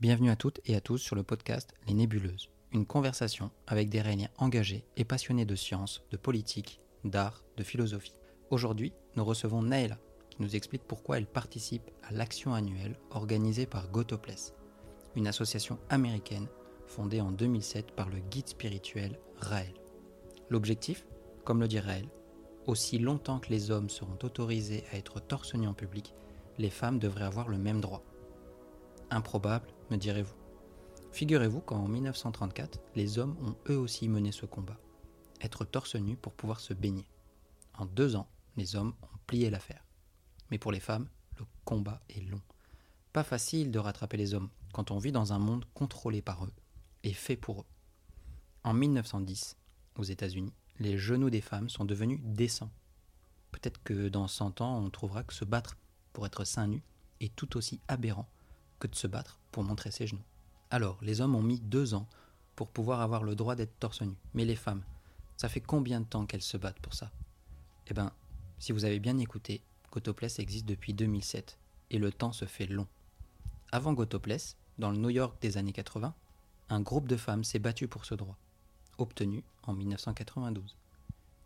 Bienvenue à toutes et à tous sur le podcast Les Nébuleuses, une conversation avec des réunions engagés et passionnés de sciences, de politique, d'art, de philosophie. Aujourd'hui, nous recevons Naëla, qui nous explique pourquoi elle participe à l'action annuelle organisée par Gotopless, une association américaine fondée en 2007 par le guide spirituel Raël. L'objectif, comme le dit Raël, aussi longtemps que les hommes seront autorisés à être torse en public, les femmes devraient avoir le même droit. Improbable, me direz-vous. Figurez-vous qu'en 1934, les hommes ont eux aussi mené ce combat. Être torse nu pour pouvoir se baigner. En deux ans, les hommes ont plié l'affaire. Mais pour les femmes, le combat est long. Pas facile de rattraper les hommes quand on vit dans un monde contrôlé par eux et fait pour eux. En 1910, aux États-Unis, les genoux des femmes sont devenus décents. Peut-être que dans 100 ans, on trouvera que se battre pour être seins nu est tout aussi aberrant que de se battre pour montrer ses genoux. Alors, les hommes ont mis deux ans pour pouvoir avoir le droit d'être torse nu. Mais les femmes, ça fait combien de temps qu'elles se battent pour ça? Eh bien, si vous avez bien écouté, Gotopless existe depuis 2007 et le temps se fait long. Avant Gotopless, dans le New York des années 80, un groupe de femmes s'est battu pour ce droit, obtenu en 1992.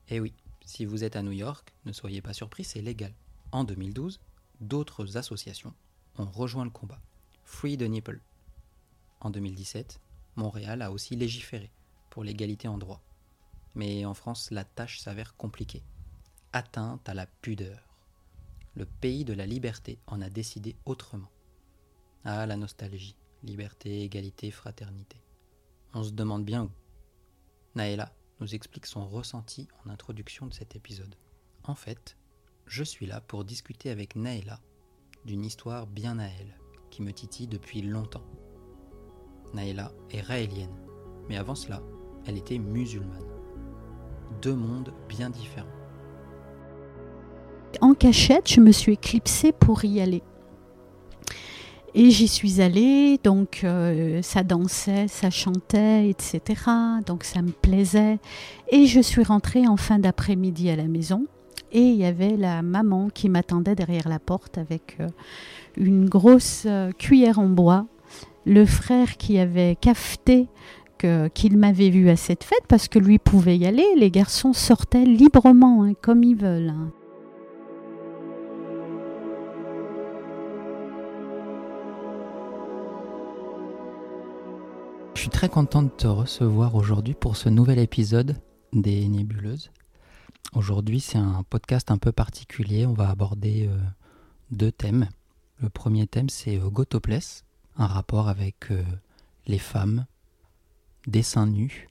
Et oui, si vous êtes à New York, ne soyez pas surpris, c'est légal. En 2012, d'autres associations ont rejoint le combat. Free the Nipple. En 2017, Montréal a aussi légiféré pour l'égalité en droit. Mais en France, la tâche s'avère compliquée. Atteinte à la pudeur. Le pays de la liberté en a décidé autrement. Ah, la nostalgie. Liberté, égalité, fraternité. On se demande bien où. Naëla nous explique son ressenti en introduction de cet épisode. En fait, je suis là pour discuter avec Naëla d'une histoire bien à elle me titille depuis longtemps. Naïla est raélienne, mais avant cela, elle était musulmane. Deux mondes bien différents. En cachette, je me suis éclipsée pour y aller. Et j'y suis allée, donc euh, ça dansait, ça chantait, etc. Donc ça me plaisait. Et je suis rentrée en fin d'après-midi à la maison. Et il y avait la maman qui m'attendait derrière la porte avec euh, une grosse euh, cuillère en bois. Le frère qui avait cafeté qu'il m'avait vu à cette fête parce que lui pouvait y aller. Les garçons sortaient librement, hein, comme ils veulent. Hein. Je suis très content de te recevoir aujourd'hui pour ce nouvel épisode des Nébuleuses. Aujourd'hui, c'est un podcast un peu particulier. On va aborder euh, deux thèmes. Le premier thème, c'est euh, Gotopless, un rapport avec euh, les femmes, des seins nus,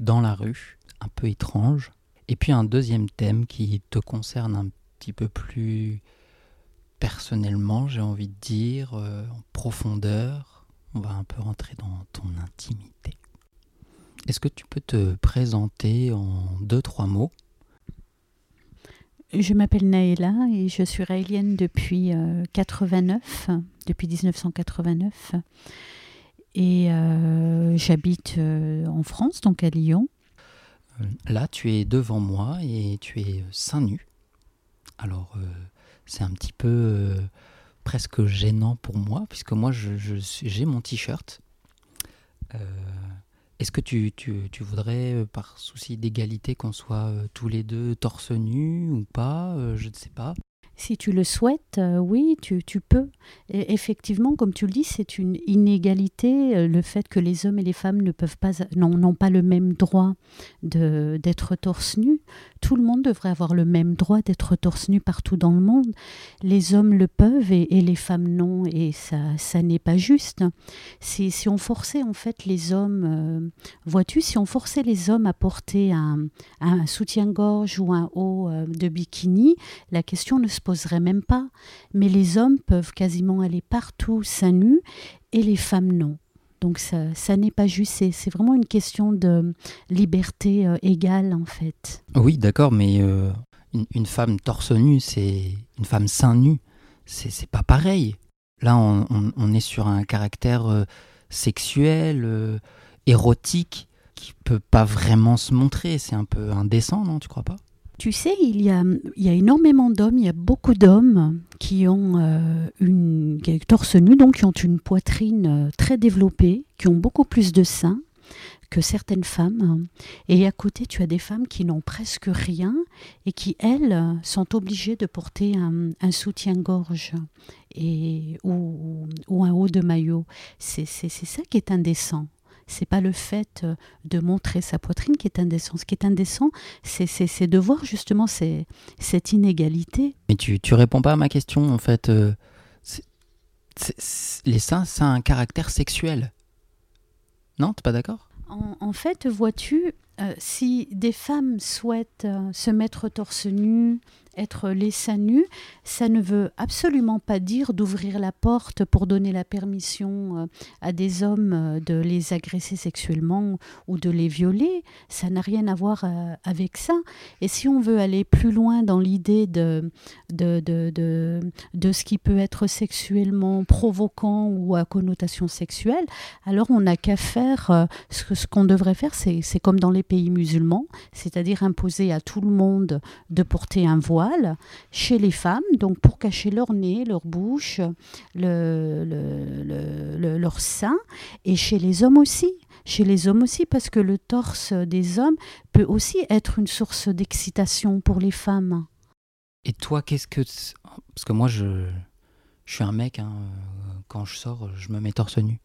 dans la rue, un peu étrange. Et puis un deuxième thème qui te concerne un petit peu plus personnellement, j'ai envie de dire, euh, en profondeur. On va un peu rentrer dans ton intimité. Est-ce que tu peux te présenter en deux, trois mots? Je m'appelle Naëla et je suis raélienne depuis 89, euh, depuis 1989. Et euh, j'habite euh, en France, donc à Lyon. Là, tu es devant moi et tu es seins nu. Alors, c'est un petit peu presque gênant pour moi, puisque moi, j'ai je, mon t-shirt. Est-ce que tu, tu, tu, voudrais, euh, par souci d'égalité, qu'on soit euh, tous les deux torse nu ou pas euh, Je ne sais pas. Si tu le souhaites, euh, oui, tu, peux. effectivement, comme tu le dis, c'est une inégalité, euh, le fait que les hommes et les femmes ne peuvent pas, n'ont pas le même droit d'être torse nu. Tout le monde devrait avoir le même droit d'être torse nu partout dans le monde. Les hommes le peuvent et, les femmes non, et ça, ça n'est pas juste. Si, si on forçait en fait les hommes, euh, vois-tu, si on forçait les hommes à porter un, un soutien-gorge ou un haut de bikini, la question ne se poserait même pas. Mais les hommes peuvent quasiment aller partout seins nus et les femmes non. Donc ça, n'est pas juste, c'est vraiment une question de liberté euh, égale en fait. Oui, d'accord, mais euh, une, femme torse nu, c'est une femme seins nu, c'est pas pareil. Là, on, est sur un caractère euh, sexuel, érotique, qui peut pas vraiment se montrer. C'est un peu indécent, non Tu crois pas? Tu sais, il y a, énormément d'hommes, il y a beaucoup d'hommes qui ont euh, une torse nu, donc qui ont une poitrine euh, très développée, qui ont beaucoup plus de seins que certaines femmes. Et à côté, tu as des femmes qui n'ont presque rien et qui, elles, sont obligées de porter un, soutien-gorge ou, un haut de maillot. C'est ça qui est indécent c'est pas le fait euh, de montrer sa poitrine qui est indécent. Ce qui est indécent, c'est de voir justement cette inégalité. Mais tu, tu réponds pas à ma question en fait. Euh, les seins, ça a un caractère sexuel. Non, t'es pas d'accord? En, fait, vois-tu, euh, si des femmes souhaitent se mettre torse nu, être seins nus, ça ne veut absolument pas dire d'ouvrir la porte pour donner la permission euh, à des hommes euh, de les agresser sexuellement ou de les violer. Ça n'a rien à voir euh, avec ça. Et si on veut aller plus loin dans l'idée de de, de, de, de, ce qui peut être sexuellement provoquant ou à connotation sexuelle, alors on n'a qu'à faire ce, ce qu'on devrait faire, c'est comme dans les pays musulmans, c'est-à-dire imposer à tout le monde de porter un voile chez les femmes, donc pour cacher leur nez, leur bouche, le, leur sein, et chez les hommes aussi. Chez les hommes aussi, parce que le torse des hommes peut aussi être une source d'excitation pour les femmes. Et toi, qu'est-ce que... Parce que moi, je, je suis un mec, hein, quand je sors, je me mets torse nu.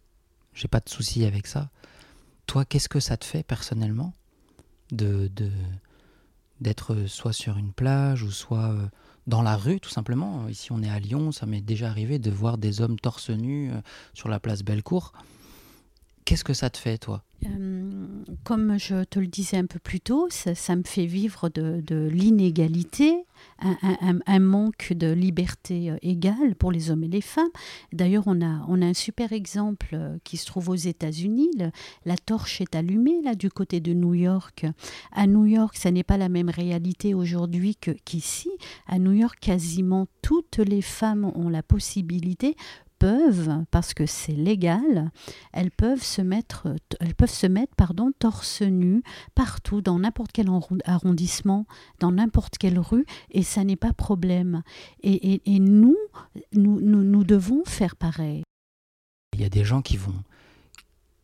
J'ai pas de souci avec ça. Toi, qu'est-ce que ça te fait personnellement de, de, d'être euh, soit sur une plage ou soit euh, dans la rue tout simplement. Ici on est à Lyon, ça m'est déjà arrivé de voir des hommes torse nu euh, sur la place Bellecour. Qu'est-ce que ça te fait toi? Comme je te le disais un peu plus tôt, ça, me fait vivre de, l'inégalité un, manque de liberté euh, égale pour les hommes et les femmes. D'ailleurs, on a, on a un super exemple euh, qui se trouve aux États-Unis. La torche est allumée là du côté de New York. À New York, ça n'est pas la même réalité aujourd'hui qu'ici. à New York, quasiment toutes les femmes ont la possibilité peuvent, parce que c'est légal, elles peuvent se mettre, elles peuvent se mettre pardon, torse nu partout, dans n'importe quel arrondissement, dans n'importe quelle rue, et ça n'est pas problème. Et, nous, nous, nous, devons faire pareil. Il y a des gens qui vont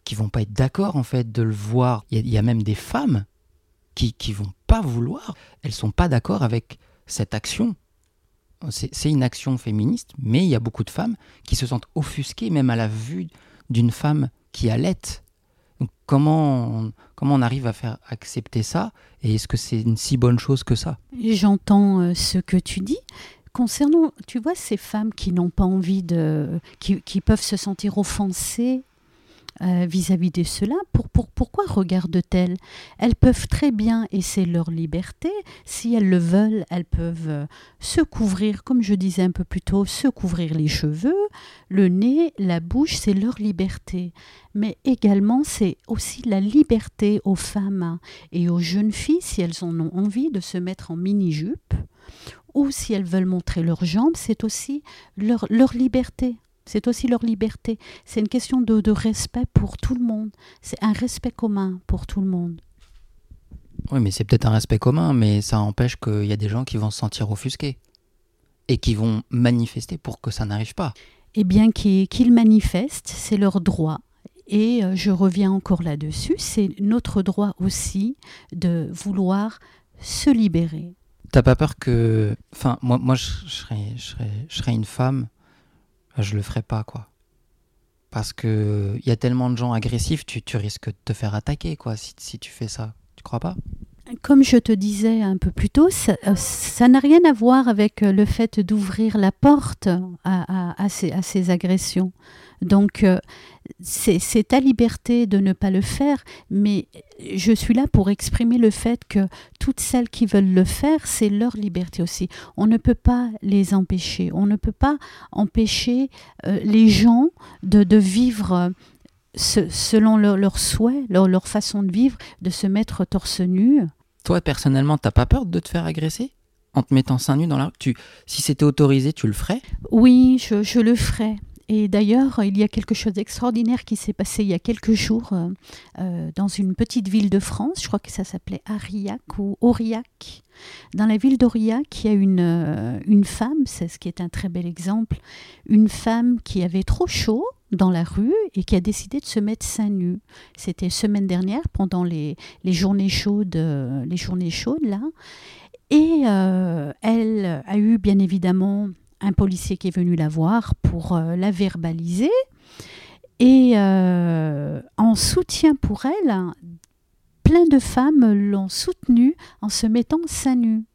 qui vont pas être d'accord en fait de le voir. Il y, a, même des femmes qui qui vont pas vouloir. Elles sont pas d'accord avec cette action c'est une action féministe, mais il y a beaucoup de femmes qui se sentent offusquées même à la vue d'une femme qui allait. Comment on, comment on arrive à faire accepter ça? Et est-ce que c'est une si bonne chose que ça? J'entends euh, ce que tu dis. Concernant, tu vois, ces femmes qui n'ont pas envie de. Qui, qui, peuvent se sentir offensées euh, vis-à-vis de cela. Pour, pourquoi regardent-elles? Elles peuvent très bien, et c'est leur liberté, si elles le veulent, elles peuvent euh, se couvrir, comme je disais un peu plus tôt, se couvrir les cheveux, le nez, la bouche, c'est leur liberté. Mais également, c'est aussi la liberté aux femmes et aux jeunes filles, si elles en ont envie, de se mettre en mini-jupe ou si elles veulent montrer leurs jambes, c'est aussi leur, leur liberté. C'est aussi leur liberté. C'est une question de, respect pour tout le monde. C'est un respect commun pour tout le monde. Oui, mais c'est peut-être un respect commun, mais ça empêche qu'il y a des gens qui vont se sentir offusqués et qui vont manifester pour que ça n'arrive pas. Eh bien, qu'ils manifestent, c'est leur droit. Et euh, je reviens encore là-dessus, c'est notre droit aussi de vouloir se libérer. T'as pas peur que. Enfin, moi, moi je, serais, je, serais, je serais une femme je le ferai pas, quoi. Parce que il y a tellement de gens agressifs, tu, risques de te faire attaquer, quoi, si tu fais ça. Tu crois pas? Comme je te disais un peu plus tôt, ça euh, n'a rien à voir avec euh, le fait d'ouvrir la porte à, à, ces, à, ces, agressions. Donc, euh, c'est ta liberté de ne pas le faire, mais je suis là pour exprimer le fait que toutes celles qui veulent le faire, c'est leur liberté aussi. On ne peut pas les empêcher. On ne peut pas empêcher les gens de, de vivre selon leurs leur souhaits, leur, leur, façon de vivre, de se mettre torse nu. Toi, personnellement, t'as pas peur de te faire agresser? En te mettant seins nus dans la rue? Tu, Si c'était autorisé, tu le ferais? Oui, je, le ferais. Et d'ailleurs, il y a quelque chose d'extraordinaire qui s'est passé il y a quelques jours euh, euh, dans une petite ville de France, je crois que ça s'appelait Ariac ou Aurillac. Dans la ville d'Aurillac, il y a une, euh, une femme, c'est ce qui est un très bel exemple, une femme qui avait trop chaud dans la rue et qui a décidé de se mettre seins nus. C'était semaine dernière pendant les, les journées chaudes, les journées chaudes là. Et elle a eu bien évidemment un policier qui est venu la voir pour euh, la verbaliser. Et euh, en soutien pour elle, plein de femmes l'ont soutenue en se mettant seins nus.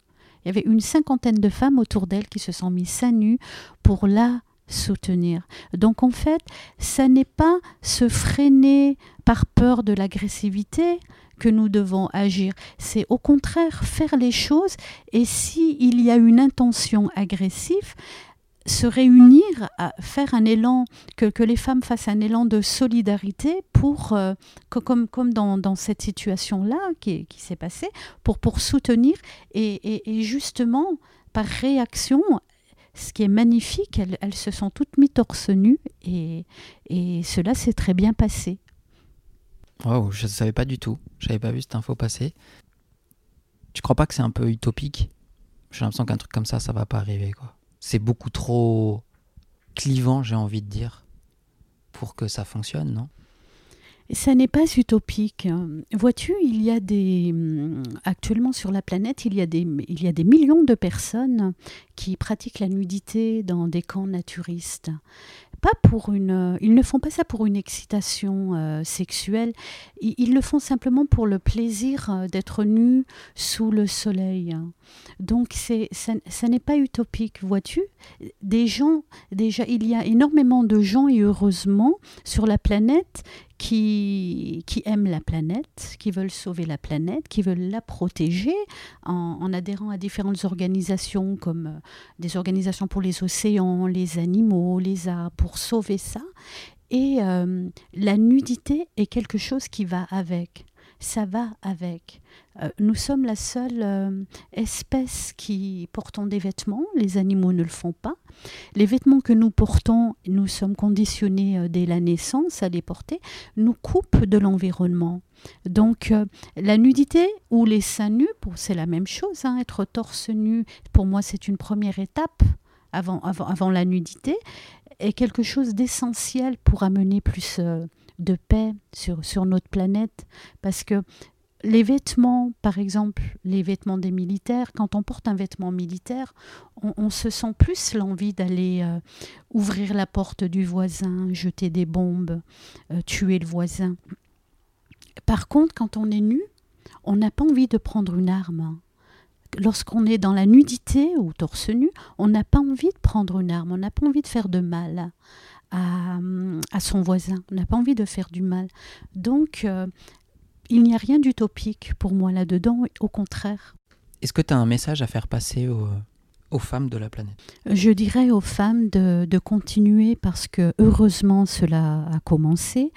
Il y avait une cinquantaine de femmes autour d'elle qui se sont mises seins nus pour la soutenir. Donc en fait, ça n'est pas se freiner par peur de l'agressivité, que nous devons agir. C'est au contraire faire les choses et s'il il y a une intention agressive, se réunir, à faire un élan, que, que, les femmes fassent un élan de solidarité pour, euh, comme, comme dans, dans cette situation-là qui, qui s'est passée, pour, pour soutenir et, et, justement, par réaction, ce qui est magnifique, elles, se sont toutes mises torse nu et, et cela s'est très bien passé. Wow, je ne savais pas du tout. Je n'avais pas vu cette info passer. Tu crois pas que c'est un peu utopique? J'ai l'impression qu'un truc comme ça, ça va pas arriver. quoi. C'est beaucoup trop clivant, j'ai envie de dire, pour que ça fonctionne, non? Ça n'est pas utopique. Vois-tu, il y a des actuellement sur la planète, il y a des il y a des millions de personnes qui pratiquent la nudité dans des camps naturistes pas pour une, ils ne font pas ça pour une excitation euh, sexuelle. Ils, le font simplement pour le plaisir euh, d'être nus sous le soleil. Donc c'est, ça, ça n'est pas utopique, vois-tu Des gens, déjà, il y a énormément de gens et heureusement sur la planète qui, qui aiment la planète, qui veulent sauver la planète, qui veulent la protéger en, adhérant à différentes organisations comme des organisations pour les océans, les animaux, les arbres, pour sauver ça. Et euh, la nudité est quelque chose qui va avec. Ça va avec. Euh, nous sommes la seule euh, espèce qui portons des vêtements. Les animaux ne le font pas. Les vêtements que nous portons, nous sommes conditionnés dès la naissance à les porter, nous coupent de l'environnement. Donc la nudité ou les seins nus, c'est la même chose. Hein, être torse nu, pour moi, c'est une première étape avant, avant, avant la nudité est quelque chose d'essentiel pour amener plus euh, de paix sur, sur notre planète. Parce que les vêtements, par exemple, les vêtements des militaires, quand on porte un vêtement militaire, on, se sent plus l'envie d'aller euh, ouvrir la porte du voisin, jeter des bombes, euh, tuer le voisin. Par contre, quand on est nu, on n'a pas envie de prendre une arme lorsqu'on est dans la nudité ou torse nu, on n'a pas envie de prendre une arme, on n'a pas envie de faire de mal à, son voisin, on n'a pas envie de faire du mal. Donc, euh, il n'y a rien d'utopique pour moi là-dedans, au contraire. Est-ce que tu as un message à faire passer aux, femmes de la planète? Je dirais aux femmes de, de, continuer parce que heureusement cela a commencé,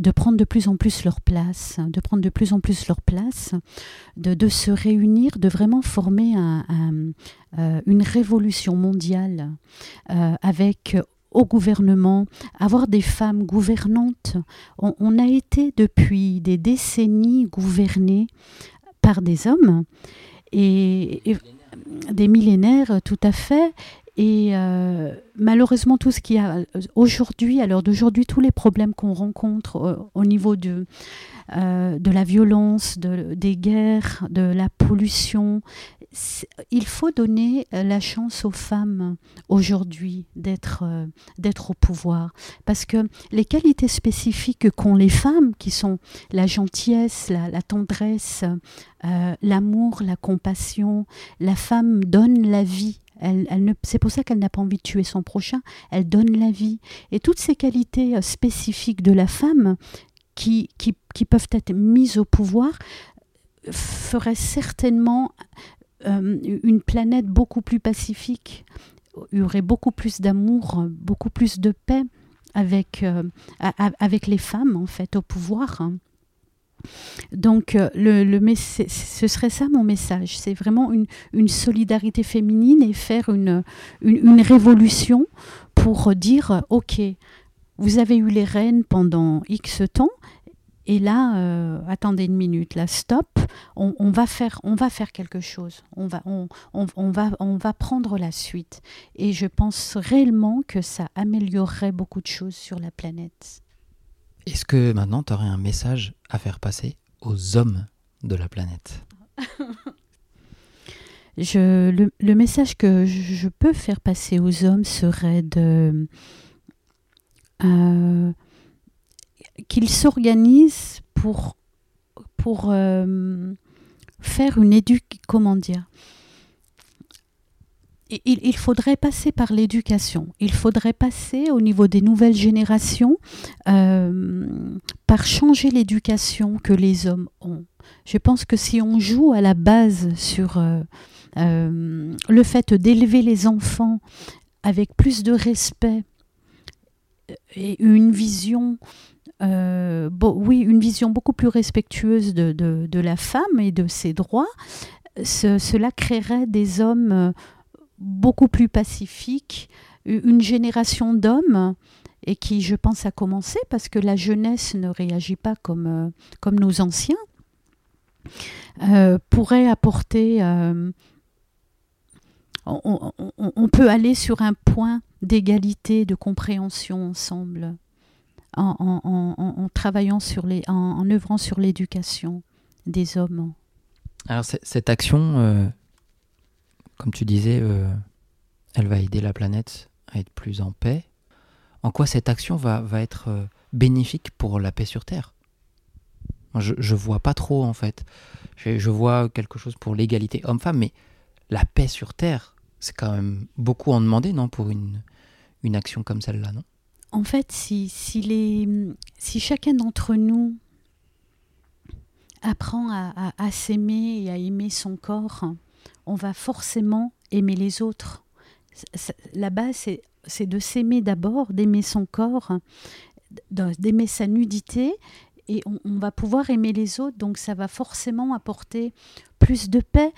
de prendre de plus en plus leur place, de prendre de plus en plus leur place, de, se réunir, de vraiment former euh, une révolution mondiale euh, avec au gouvernement, avoir des femmes gouvernantes. On, a été depuis des décennies gouvernés par des hommes et, des millénaires tout à fait et euh, malheureusement, tout ce qui a aujourd'hui, à l'heure d'aujourd'hui, tous les problèmes qu'on rencontre euh, au niveau de, euh, la violence, de, des guerres, de la pollution, il faut donner la chance aux femmes aujourd'hui d'être d'être au pouvoir. Parce que les qualités spécifiques qu'ont les femmes, qui sont la gentillesse, la, tendresse, l'amour, la compassion, la femme donne la vie elle, c'est pour ça qu'elle n'a pas envie de tuer son prochain. Elle donne la vie. Et toutes ces qualités euh, spécifiques de la femme qui, qui, peuvent être mises au pouvoir feraient certainement euh, une planète beaucoup plus pacifique. Il y aurait beaucoup plus d'amour, beaucoup plus de paix avec, euh, avec les femmes, en fait, au pouvoir. Donc, euh, le, ce serait ça mon message. C'est vraiment une, solidarité féminine et faire une, une, révolution pour dire, OK, vous avez eu les rênes pendant X temps, et là, euh, attendez une minute, là, stop, on, va faire, on va faire quelque chose, on va, on, va, on va prendre la suite. Et je pense réellement que ça améliorerait beaucoup de choses sur la planète. Est-ce que maintenant, tu aurais un message à faire passer aux hommes de la planète? Je, le, message que je peux faire passer aux hommes serait de... Euh, qu'ils s'organisent pour, pour euh, faire une éducation, comment dire? Il, il, faudrait passer par l'éducation. Il faudrait passer au niveau des nouvelles générations euh, par changer l'éducation que les hommes ont. Je pense que si on joue à la base sur euh, le fait d'élever les enfants avec plus de respect et une vision euh, oui, une vision beaucoup plus respectueuse de, la femme et de ses droits, cela créerait des hommes euh, beaucoup plus pacifiques, une génération d'hommes et qui, je pense, a commencé parce que la jeunesse ne réagit pas comme, euh, comme nos anciens, pourrait apporter... On, peut aller sur un point d'égalité, de compréhension ensemble en, travaillant sur les, en, œuvrant sur l'éducation des hommes. Alors cette action, euh, comme tu disais, euh, elle va aider la planète à être plus en paix. En quoi cette action va, être euh, bénéfique pour la paix sur Terre? Je, je vois pas trop en fait. Je, je vois quelque chose pour l'égalité homme-femme, mais la paix sur Terre, c'est quand même beaucoup en demander, non, pour une, une action comme celle-là, non? En fait, si, chacun d'entre nous apprend à, s'aimer et à aimer son corps, on va forcément aimer les autres. La base, c'est de s'aimer d'abord, d'aimer son corps, d'aimer sa nudité, et on, va pouvoir aimer les autres, donc ça va forcément apporter plus de paix,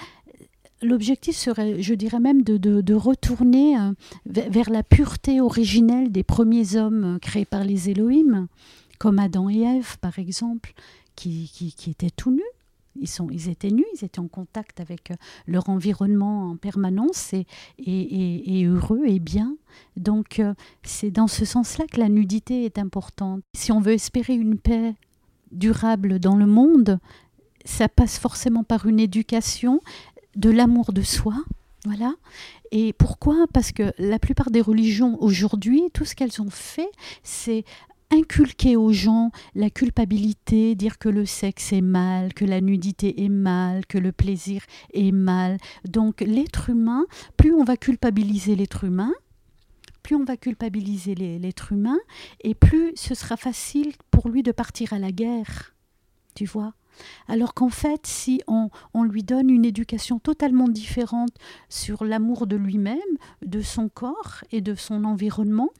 l'objectif serait, je dirais même, de, retourner euh, vers la pureté originelle des premiers hommes euh, créés par les Elohim, comme Adam et Ève, par exemple, qui, étaient tout nus. Ils, étaient nus, ils étaient en contact avec euh, leur environnement en permanence et, heureux et bien. Donc c'est dans ce sens-là que la nudité est importante. Si on veut espérer une paix durable dans le monde, ça passe forcément par une éducation de l'amour de soi. Voilà. Et pourquoi? Parce que la plupart des religions aujourd'hui, tout ce qu'elles ont fait, c'est inculquer aux gens la culpabilité, dire que le sexe est mal, que la nudité est mal, que le plaisir est mal. Donc l'être humain, plus on va culpabiliser l'être humain, plus on va culpabiliser l'être humain, et plus ce sera facile pour lui de partir à la guerre. Tu vois alors qu'en fait, si on, lui donne une éducation totalement différente sur l'amour de lui-même, de son corps et de son environnement,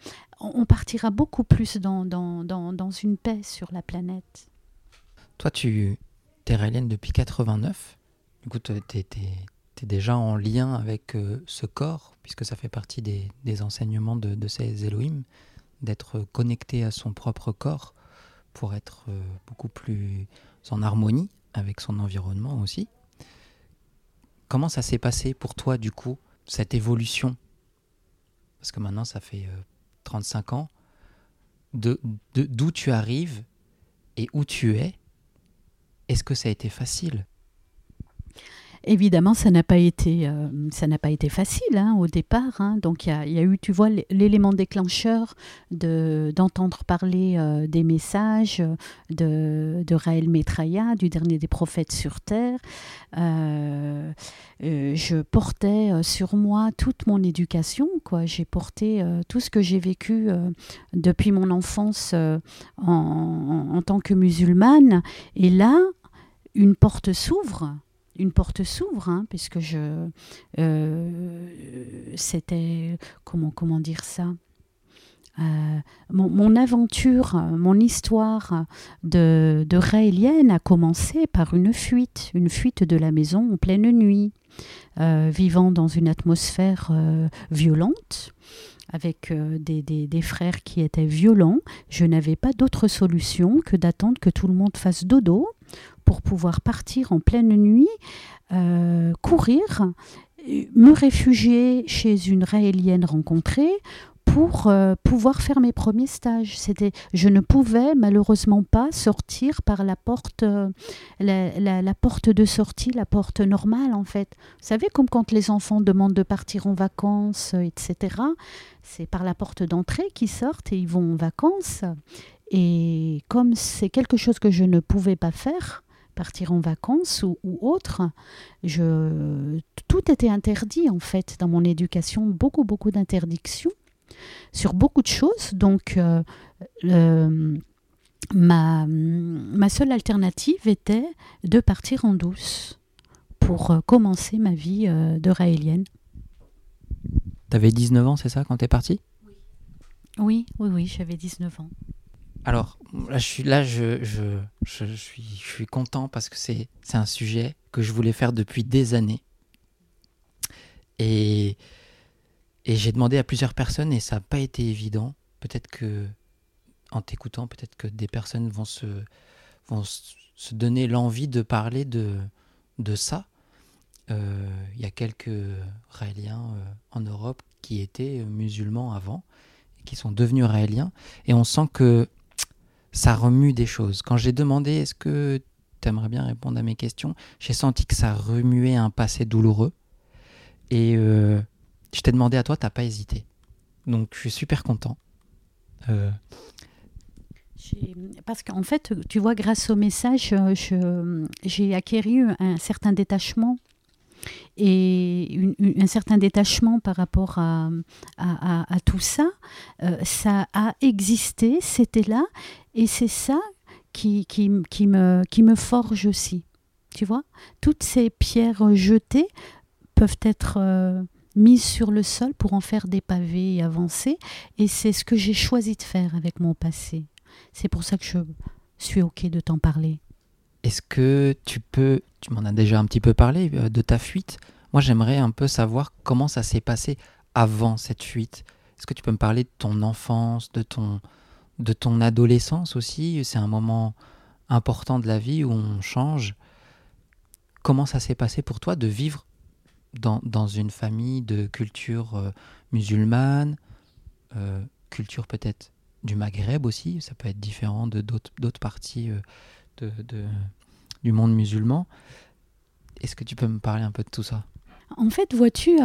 on, partira beaucoup plus dans, une paix sur la planète. Toi, tu es raélienne depuis 89. Du coup, tu es, déjà en lien avec euh, ce corps, puisque ça fait partie des, enseignements de, ces Elohim, d'être connecté à son propre corps pour être euh, beaucoup plus en harmonie avec son environnement aussi. Comment ça s'est passé pour toi, du coup, cette évolution? Parce que maintenant, ça fait 35 euh, ans. De, d'où tu arrives et où tu es, est-ce que ça a été facile? Évidemment, ça n'a pas été, euh, ça n'a pas été facile hein, au départ. Hein. Donc il y, a eu, tu vois, l'élément déclencheur de, d'entendre parler euh, des messages de, de Raël Metraya, du dernier des prophètes sur terre. Euh, je portais sur moi toute mon éducation, quoi. J'ai porté tout ce que j'ai vécu depuis mon enfance en, en tant que musulmane. Et là, une porte s'ouvre une porte s'ouvre, hein, puisque je, euh, c'était, comment, dire ça Euh, mon, aventure, mon histoire de, de a commencé par une fuite, une fuite de la maison en pleine nuit, euh, vivant dans une atmosphère violente avec des, frères qui étaient violents, je n'avais pas d'autre solution que d'attendre que tout le monde fasse dodo pour pouvoir partir en pleine nuit, courir, me réfugier chez une raélienne rencontrée pour euh, pouvoir faire mes premiers stages. C'était, je ne pouvais malheureusement pas sortir par la porte, euh, la, porte de sortie, la porte normale en fait. Vous savez, comme quand les enfants demandent de partir en vacances, euh, etc. C'est par la porte d'entrée qu'ils sortent et ils vont en vacances. Et comme c'est quelque chose que je ne pouvais pas faire, partir en vacances ou, ou, autre, je, tout était interdit en fait dans mon éducation, beaucoup beaucoup d'interdictions sur beaucoup de choses. Donc, euh, ma, ma, seule alternative était de partir en douce pour euh, commencer ma vie euh, de raélienne. avais 19 ans, c'est ça, quand tu es partie? Oui, oui, oui, j'avais 19 ans. Alors, là, je suis, content parce que c'est un sujet que je voulais faire depuis des années. Et j'ai demandé à plusieurs personnes et ça n'a pas été évident. Peut-être que, en t'écoutant, peut-être que des personnes vont se, vont se donner l'envie de parler de, ça. Euh, il y a quelques Raéliens euh, en Europe qui étaient musulmans avant et qui sont devenus Raéliens. Et on sent que ça remue des choses. Quand j'ai demandé est-ce que tu aimerais bien répondre à mes questions, j'ai senti que ça remuait un passé douloureux. Et euh, je t'ai demandé à toi, t'as pas hésité. Donc je suis super content. Euh, parce qu'en fait, tu vois, grâce au message, euh, j'ai acquis un certain détachement et un certain détachement par rapport à, à, tout ça. Euh, ça a existé, c'était là, et c'est ça qui, qui, qui, me, qui me forge aussi. Tu vois, toutes ces pierres jetées peuvent être mise sur le sol pour en faire des pavés et avancer. Et c'est ce que j'ai choisi de faire avec mon passé. C'est pour ça que je suis OK de t'en parler. Est-ce que tu peux, tu m'en as déjà un petit peu parlé euh, de ta fuite. Moi, j'aimerais un peu savoir comment ça s'est passé avant cette fuite. Est-ce que tu peux me parler de ton enfance, de ton, de ton adolescence aussi? C'est un moment important de la vie où on change. Comment ça s'est passé pour toi de vivre dans, dans, une famille de culture euh, musulmane, euh, culture peut-être du Maghreb aussi, ça peut être différent de d'autres parties de, de, du monde musulman. Est-ce que tu peux me parler un peu de tout ça? En fait, vois-tu,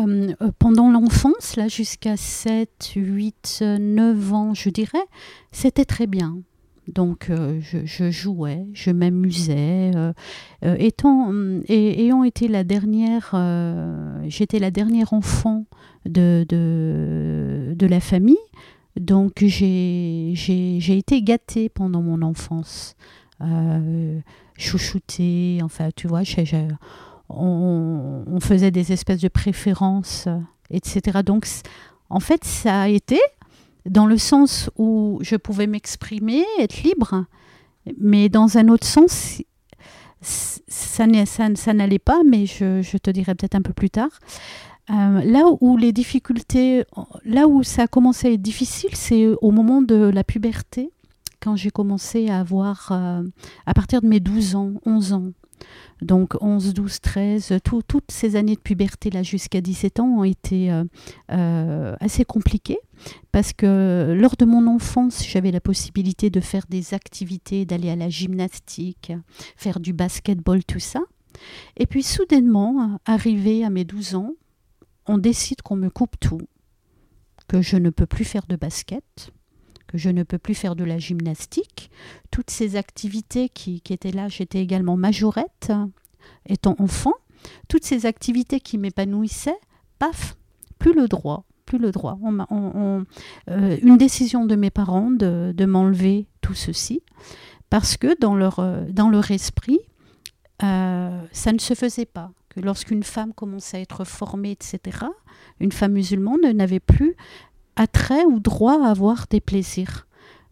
pendant l'enfance, là, jusqu'à 7, 8, 9 ans, je dirais, c'était très bien. Donc euh, je, jouais, je m'amusais. Euh, euh, étant, et, ayant été la dernière, j'étais la dernière enfant de, de, la famille, donc j'ai été gâtée pendant mon enfance. Chouchoutée, enfin tu vois, on, on, faisait des espèces de préférences, etc. Donc en fait, ça a été dans le sens où je pouvais m'exprimer, être libre, mais dans un autre sens, ça, n'allait pas, mais je, te dirai peut-être un peu plus tard. Euh, là où les difficultés, là où ça a commencé à être difficile, c'est au moment de la puberté, quand j'ai commencé à avoir, euh, à partir de mes 12 ans, 11 ans, donc 11, 12, 13, toutes ces années de puberté là jusqu'à 17 ans ont été euh, euh, assez compliquées parce que lors de mon enfance, j'avais la possibilité de faire des activités, d'aller à la gymnastique, faire du basketball, tout ça. Et puis soudainement, arrivé à mes 12 ans, on décide qu'on me coupe tout, que je ne peux plus faire de basket, que je ne peux plus faire de la gymnastique. Toutes ces activités qui, étaient là, j'étais également majorette, étant enfant. Toutes ces activités qui m'épanouissaient, paf, plus le droit, plus le droit. Euh, une décision de mes parents de, m'enlever tout ceci, parce que dans leur, euh, dans leur esprit, euh, ça ne se faisait pas. Que lorsqu'une femme commençait à être formée, etc., une femme musulmane n'avait plus attrait ou droit à avoir des plaisirs.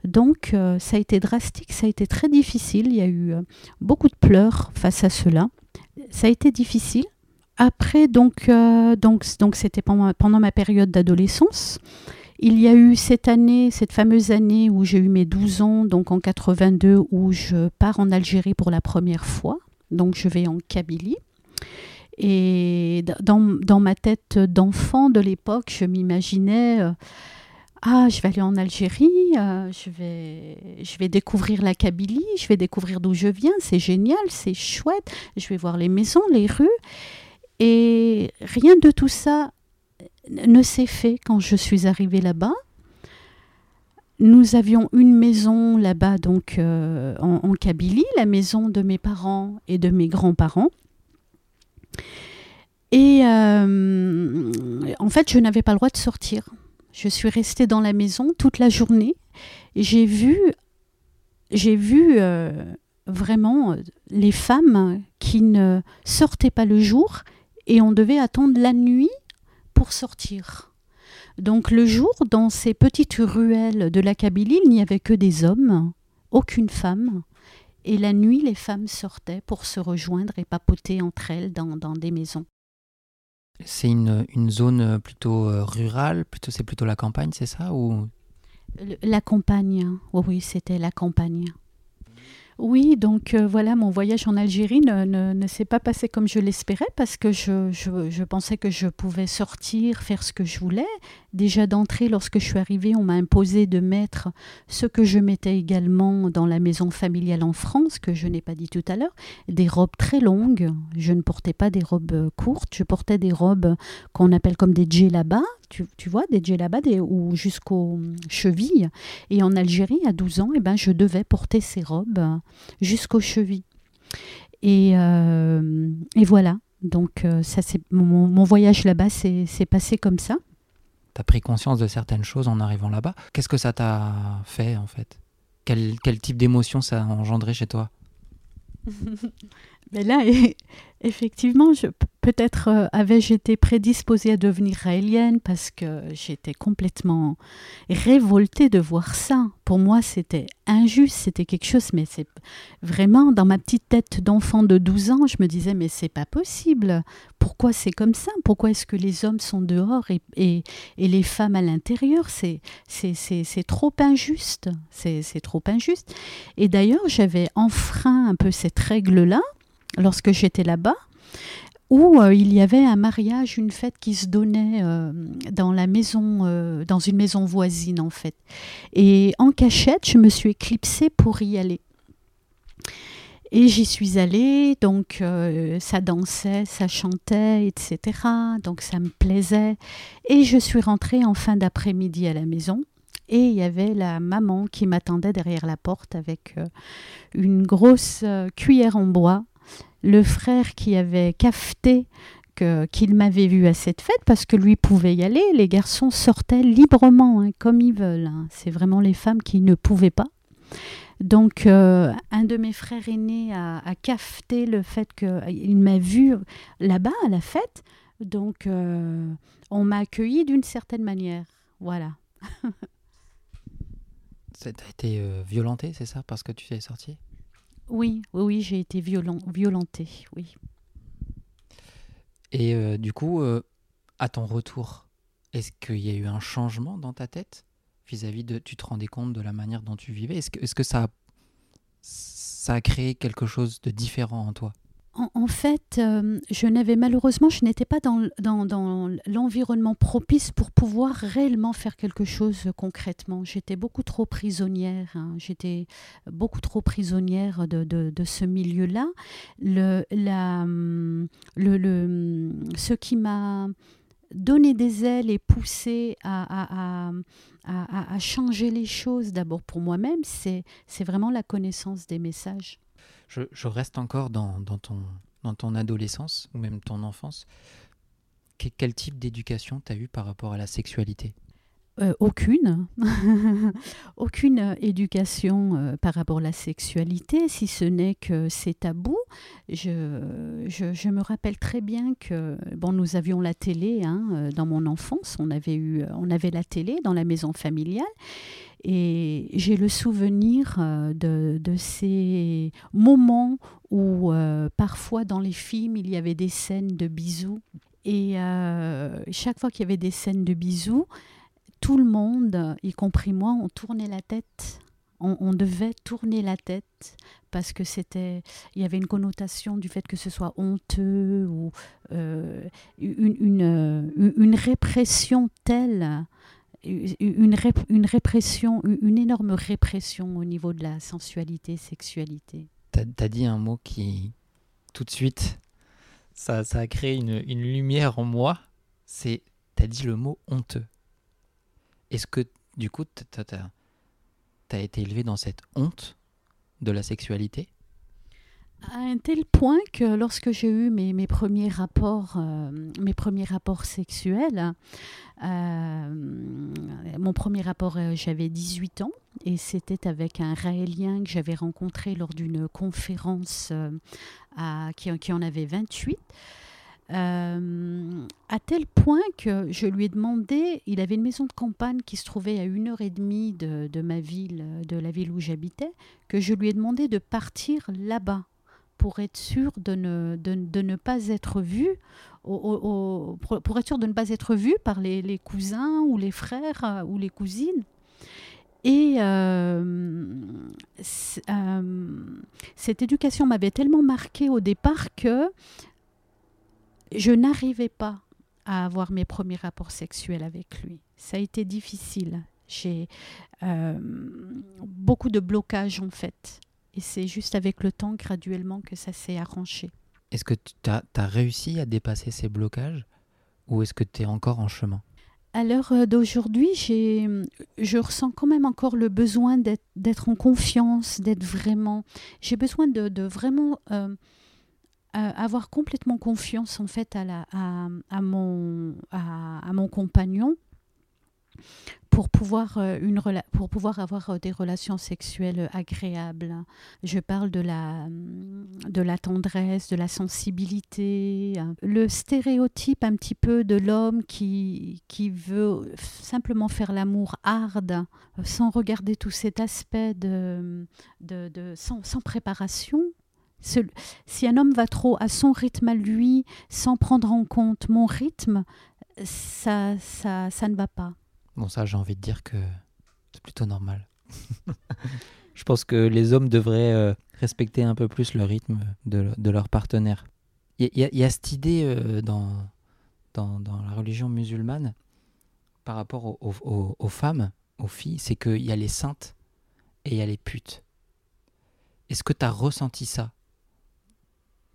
Donc euh, ça a été drastique, ça a été très difficile. Il y a eu euh, beaucoup de pleurs face à cela. Ça a été difficile. Après, donc, euh, donc, donc c'était pendant, pendant ma période d'adolescence. Il y a eu cette année, cette fameuse année où j'ai eu mes 12 ans, donc en 82, où je pars en Algérie pour la première fois. Donc je vais en Kabylie. Et dans, dans ma tête d'enfant de l'époque, je m'imaginais ah, je vais aller en Algérie, euh, je, vais, je vais découvrir la Kabylie, je vais découvrir d'où je viens, c'est génial, c'est chouette, je vais voir les maisons, les rues. Et rien de tout ça ne s'est fait quand je suis arrivée là-bas. Nous avions une maison là-bas, donc euh, en, Kabylie, la maison de mes parents et de mes grands-parents. Et euh, en fait, je n'avais pas le droit de sortir. Je suis restée dans la maison toute la journée. J'ai vu, j'ai vu euh, vraiment euh, les femmes qui ne sortaient pas le jour et on devait attendre la nuit pour sortir. Donc le jour, dans ces petites ruelles de la Kabylie, il n'y avait que des hommes, aucune femme. Et la nuit, les femmes sortaient pour se rejoindre et papoter entre elles dans, dans des maisons. C'est une, une, zone plutôt euh, rurale, plutôt c'est plutôt la campagne, c'est ça ou? La campagne, oui, oui c'était la campagne. Oui, donc euh, voilà, mon voyage en Algérie ne, s'est pas passé comme je l'espérais parce que je, je, pensais que je pouvais sortir, faire ce que je voulais. Déjà d'entrée, lorsque je suis arrivée, on m'a imposé de mettre ce que je mettais également dans la maison familiale en France, que je n'ai pas dit tout à l'heure, des robes très longues. Je ne portais pas des robes courtes, je portais des robes qu'on appelle comme des djellabas, tu, tu, vois, des djellabas ou jusqu'aux chevilles. Et en Algérie, à 12 ans, eh ben, je devais porter ces robes jusqu'aux chevilles. Et, euh, et, voilà, donc euh, ça, c'est mon, mon, voyage là-bas s'est passé comme ça. As pris conscience de certaines choses en arrivant là-bas. Qu'est-ce que ça t'a fait en fait? Quel type d'émotion ça a engendré chez toi? Mais là, effectivement, peut-être euh, avais-je été prédisposée à devenir raélienne parce que j'étais complètement révoltée de voir ça. Pour moi, c'était injuste, c'était quelque chose, mais c'est vraiment dans ma petite tête d'enfant de 12 ans, je me disais, mais c'est pas possible. Pourquoi c'est comme ça? Pourquoi est-ce que les hommes sont dehors et, et, les femmes à l'intérieur? C'est trop injuste. C'est trop injuste. Et d'ailleurs, j'avais enfreint un peu cette règle-là lorsque j'étais là-bas, où euh, il y avait un mariage, une fête qui se donnait euh, dans la maison, euh, dans une maison voisine en fait. Et en cachette, je me suis éclipsée pour y aller. Et j'y suis allée, donc ça dansait, ça chantait, etc. Donc ça me plaisait. Et je suis rentrée en fin d'après-midi à la maison. Et il y avait la maman qui m'attendait derrière la porte avec une grosse cuillère en bois le frère qui avait cafeté qu'il m'avait vu à cette fête parce que lui pouvait y aller. Les garçons sortaient librement, hein, comme ils veulent. Hein. C'est vraiment les femmes qui ne pouvaient pas. Donc, euh, un de mes frères aînés a, a cafeté le fait qu'il m'a vu là-bas à la fête. Donc, euh, on m'a accueilli d'une certaine manière. Voilà. A été euh, violenté, c'est ça, parce que tu es sorti? Oui, oui, j'ai été violent, violentée, oui. Et euh, du coup, euh, à ton retour, est-ce qu'il y a eu un changement dans ta tête vis-à-vis de... Tu te rendais compte de la manière dont tu vivais? Est-ce que, est -ce que ça, ça a créé quelque chose de différent en toi? En, fait, euh, je n'avais malheureusement, je n'étais pas dans, dans, l'environnement propice pour pouvoir réellement faire quelque chose concrètement. J'étais beaucoup trop prisonnière. Hein. J'étais beaucoup trop prisonnière de, de, ce milieu-là. Le, la, le, le, ce qui m'a donné des ailes et poussé à, à, à, à changer les choses d'abord pour moi-même, c'est vraiment la connaissance des messages je, reste encore dans, ton, adolescence ou même ton enfance. quel type d'éducation tu as eu par rapport à la sexualité? Euh, aucune, aucune éducation euh, par rapport à la sexualité, si ce n'est que c'est tabou. Je, me rappelle très bien que bon, nous avions la télé hein, euh, dans mon enfance, on avait, eu, on avait la télé dans la maison familiale. Et j'ai le souvenir de, de, ces moments où parfois dans les films il y avait des scènes de bisous. Et chaque fois qu'il y avait des scènes de bisous, tout le monde, y compris moi, on tournait la tête. On, devait tourner la tête parce que c'était, il y avait une connotation du fait que ce soit honteux ou euh, une, une, répression telle, une, une répression, une énorme répression au niveau de la sensualité, sexualité. Tu as, dit un mot qui, tout de suite, ça, ça a créé une, une lumière en moi. C'est, tu as dit le mot honteux. Est-ce que, du coup, tu as, été élevé dans cette honte de la sexualité? À un tel point que lorsque j'ai eu mes, mes premiers rapports, euh, mes premiers rapports sexuels, euh, mon premier rapport, euh, j'avais 18 ans et c'était avec un Raélien que j'avais rencontré lors d'une conférence à, qui, en avait 28. Euh, à tel point que je lui ai demandé, il avait une maison de campagne qui se trouvait à une heure et demie de, de ma ville, de la ville où j'habitais, que je lui ai demandé de partir là-bas pour être sûr de ne, de, de ne pas être vu, pour être sûr de ne pas être vu par les, les cousins ou les frères euh, ou les cousines. Et euh, cette éducation m'avait tellement marqué au départ que je n'arrivais pas à avoir mes premiers rapports sexuels avec lui. Ça a été difficile. J'ai euh, beaucoup de blocages en fait. Et c'est juste avec le temps, graduellement, que ça s'est arrangé. Est-ce que tu as, réussi à dépasser ces blocages ou est-ce que tu es encore en chemin? À l'heure euh, d'aujourd'hui, je ressens quand même encore le besoin d'être en confiance, d'être vraiment. J'ai besoin de, vraiment euh, avoir complètement confiance en fait à, la, à, mon, à, mon compagnon pour pouvoir, euh, une pour pouvoir avoir euh, des relations sexuelles agréables. Je parle de la, de la tendresse, de la sensibilité, le stéréotype un petit peu de l'homme qui, qui veut simplement faire l'amour hard, sans regarder tout cet aspect de, de sans, sans préparation si un homme va trop à son rythme à lui, sans prendre en compte mon rythme, ça, ça, ça ne va pas. Bon, ça, j'ai envie de dire que c'est plutôt normal. Je pense que les hommes devraient euh, respecter un peu plus le rythme de, de leur partenaire. Il y, a cette idée euh, dans, dans, la religion musulmane par rapport aux, aux femmes, aux filles, c'est qu'il y a les saintes et il y a les putes. Est-ce que tu as ressenti ça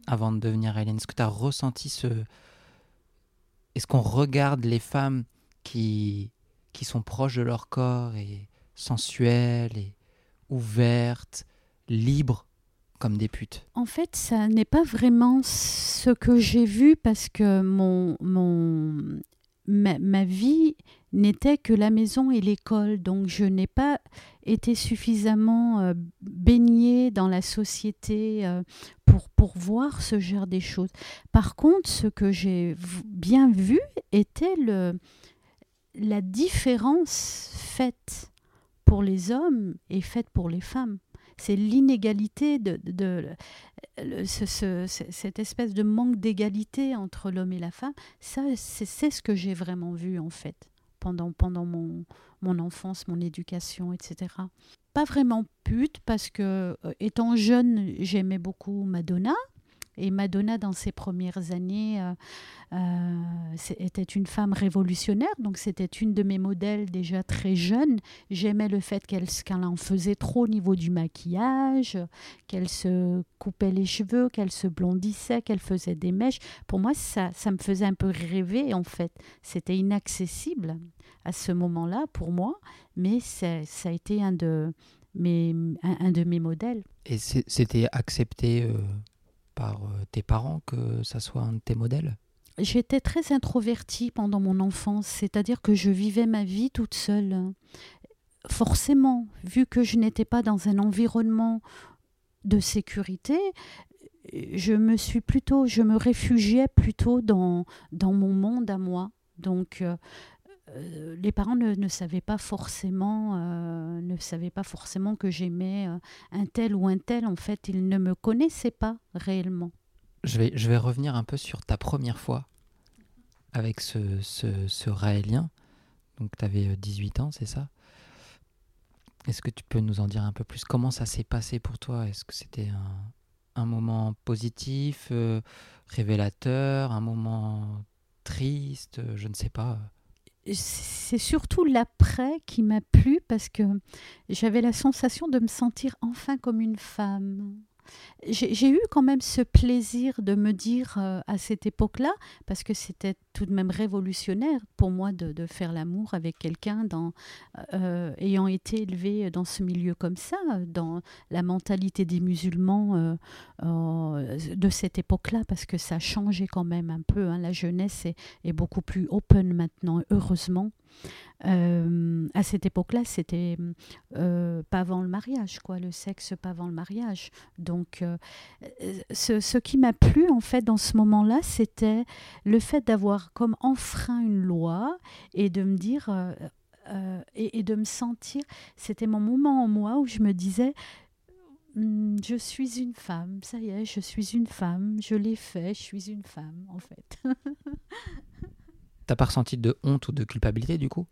avant de devenir Hélène? Est-ce que tu as ressenti ce... Est-ce qu'on regarde les femmes qui, qui sont proches de leur corps et sensuelles et ouvertes, libres comme des putes En fait, ça n'est pas vraiment ce que j'ai vu parce que mon, mon, ma, vie n'était que la maison et l'école, donc je n'ai pas été suffisamment euh, baignée dans la société euh, pour, pour voir ce genre des choses. Par contre, ce que j'ai bien vu était le, la différence faite pour les hommes et faite pour les femmes c'est l'inégalité de, de, cette espèce de manque d'égalité entre l'homme et la femme. Ça, c'est ce que j'ai vraiment vu en fait pendant, pendant mon, mon enfance, mon éducation, etc. Pas vraiment pute parce que euh, étant jeune, j'aimais beaucoup Madonna. Et Madonna, dans ses premières années, euh, euh, était une femme révolutionnaire, donc c'était une de mes modèles déjà très jeune. J'aimais le fait qu'elle en faisait trop au niveau du maquillage, qu'elle se coupait les cheveux, qu'elle se blondissait, qu'elle faisait des mèches. Pour moi, ça, ça me faisait un peu rêver, en fait. C'était inaccessible à ce moment-là pour moi, mais ça a été un de mes, un, de mes modèles. Et c'était accepté euh, par euh, tes parents que ça soit un de tes modèles? J'étais très introvertie pendant mon enfance, c'est-à-dire que je vivais ma vie toute seule. Forcément, vu que je n'étais pas dans un environnement de sécurité, je me suis plutôt, je me réfugiais plutôt dans, dans mon monde à moi. Donc, euh, euh, les parents ne, savaient pas forcément, euh, ne savaient pas forcément que j'aimais un tel ou un tel. En fait, ils ne me connaissaient pas réellement. Je vais, je vais revenir un peu sur ta première fois avec ce, ce, ce Raélien. Donc, tu avais 18 ans, c'est ça? Est-ce que tu peux nous en dire un peu plus? Comment ça s'est passé pour toi? Est-ce que c'était un, un, moment positif, euh, révélateur, un moment triste Je ne sais pas. C'est surtout l'après qui m'a plu parce que j'avais la sensation de me sentir enfin comme une femme j'ai eu quand même ce plaisir de me dire euh, à cette époque-là, parce que c'était tout de même révolutionnaire pour moi de, faire l'amour avec quelqu'un dans, euh, ayant été élevé dans ce milieu comme ça, dans la mentalité des musulmans euh, de cette époque-là, parce que ça a changé quand même un peu. Hein. La jeunesse est, beaucoup plus open maintenant, heureusement. Euh, à cette époque-là, c'était euh, pas avant le mariage, quoi, le sexe pas avant le mariage. Donc, euh, ce, qui m'a plu en fait dans ce moment-là, c'était le fait d'avoir comme enfreint une loi et de me dire et, et, de me sentir. C'était mon moment en moi où je me disais. Hmm, je suis une femme, ça y est, je suis une femme, je l'ai fait, je suis une femme en fait. T'as pas ressenti de honte ou de culpabilité du coup?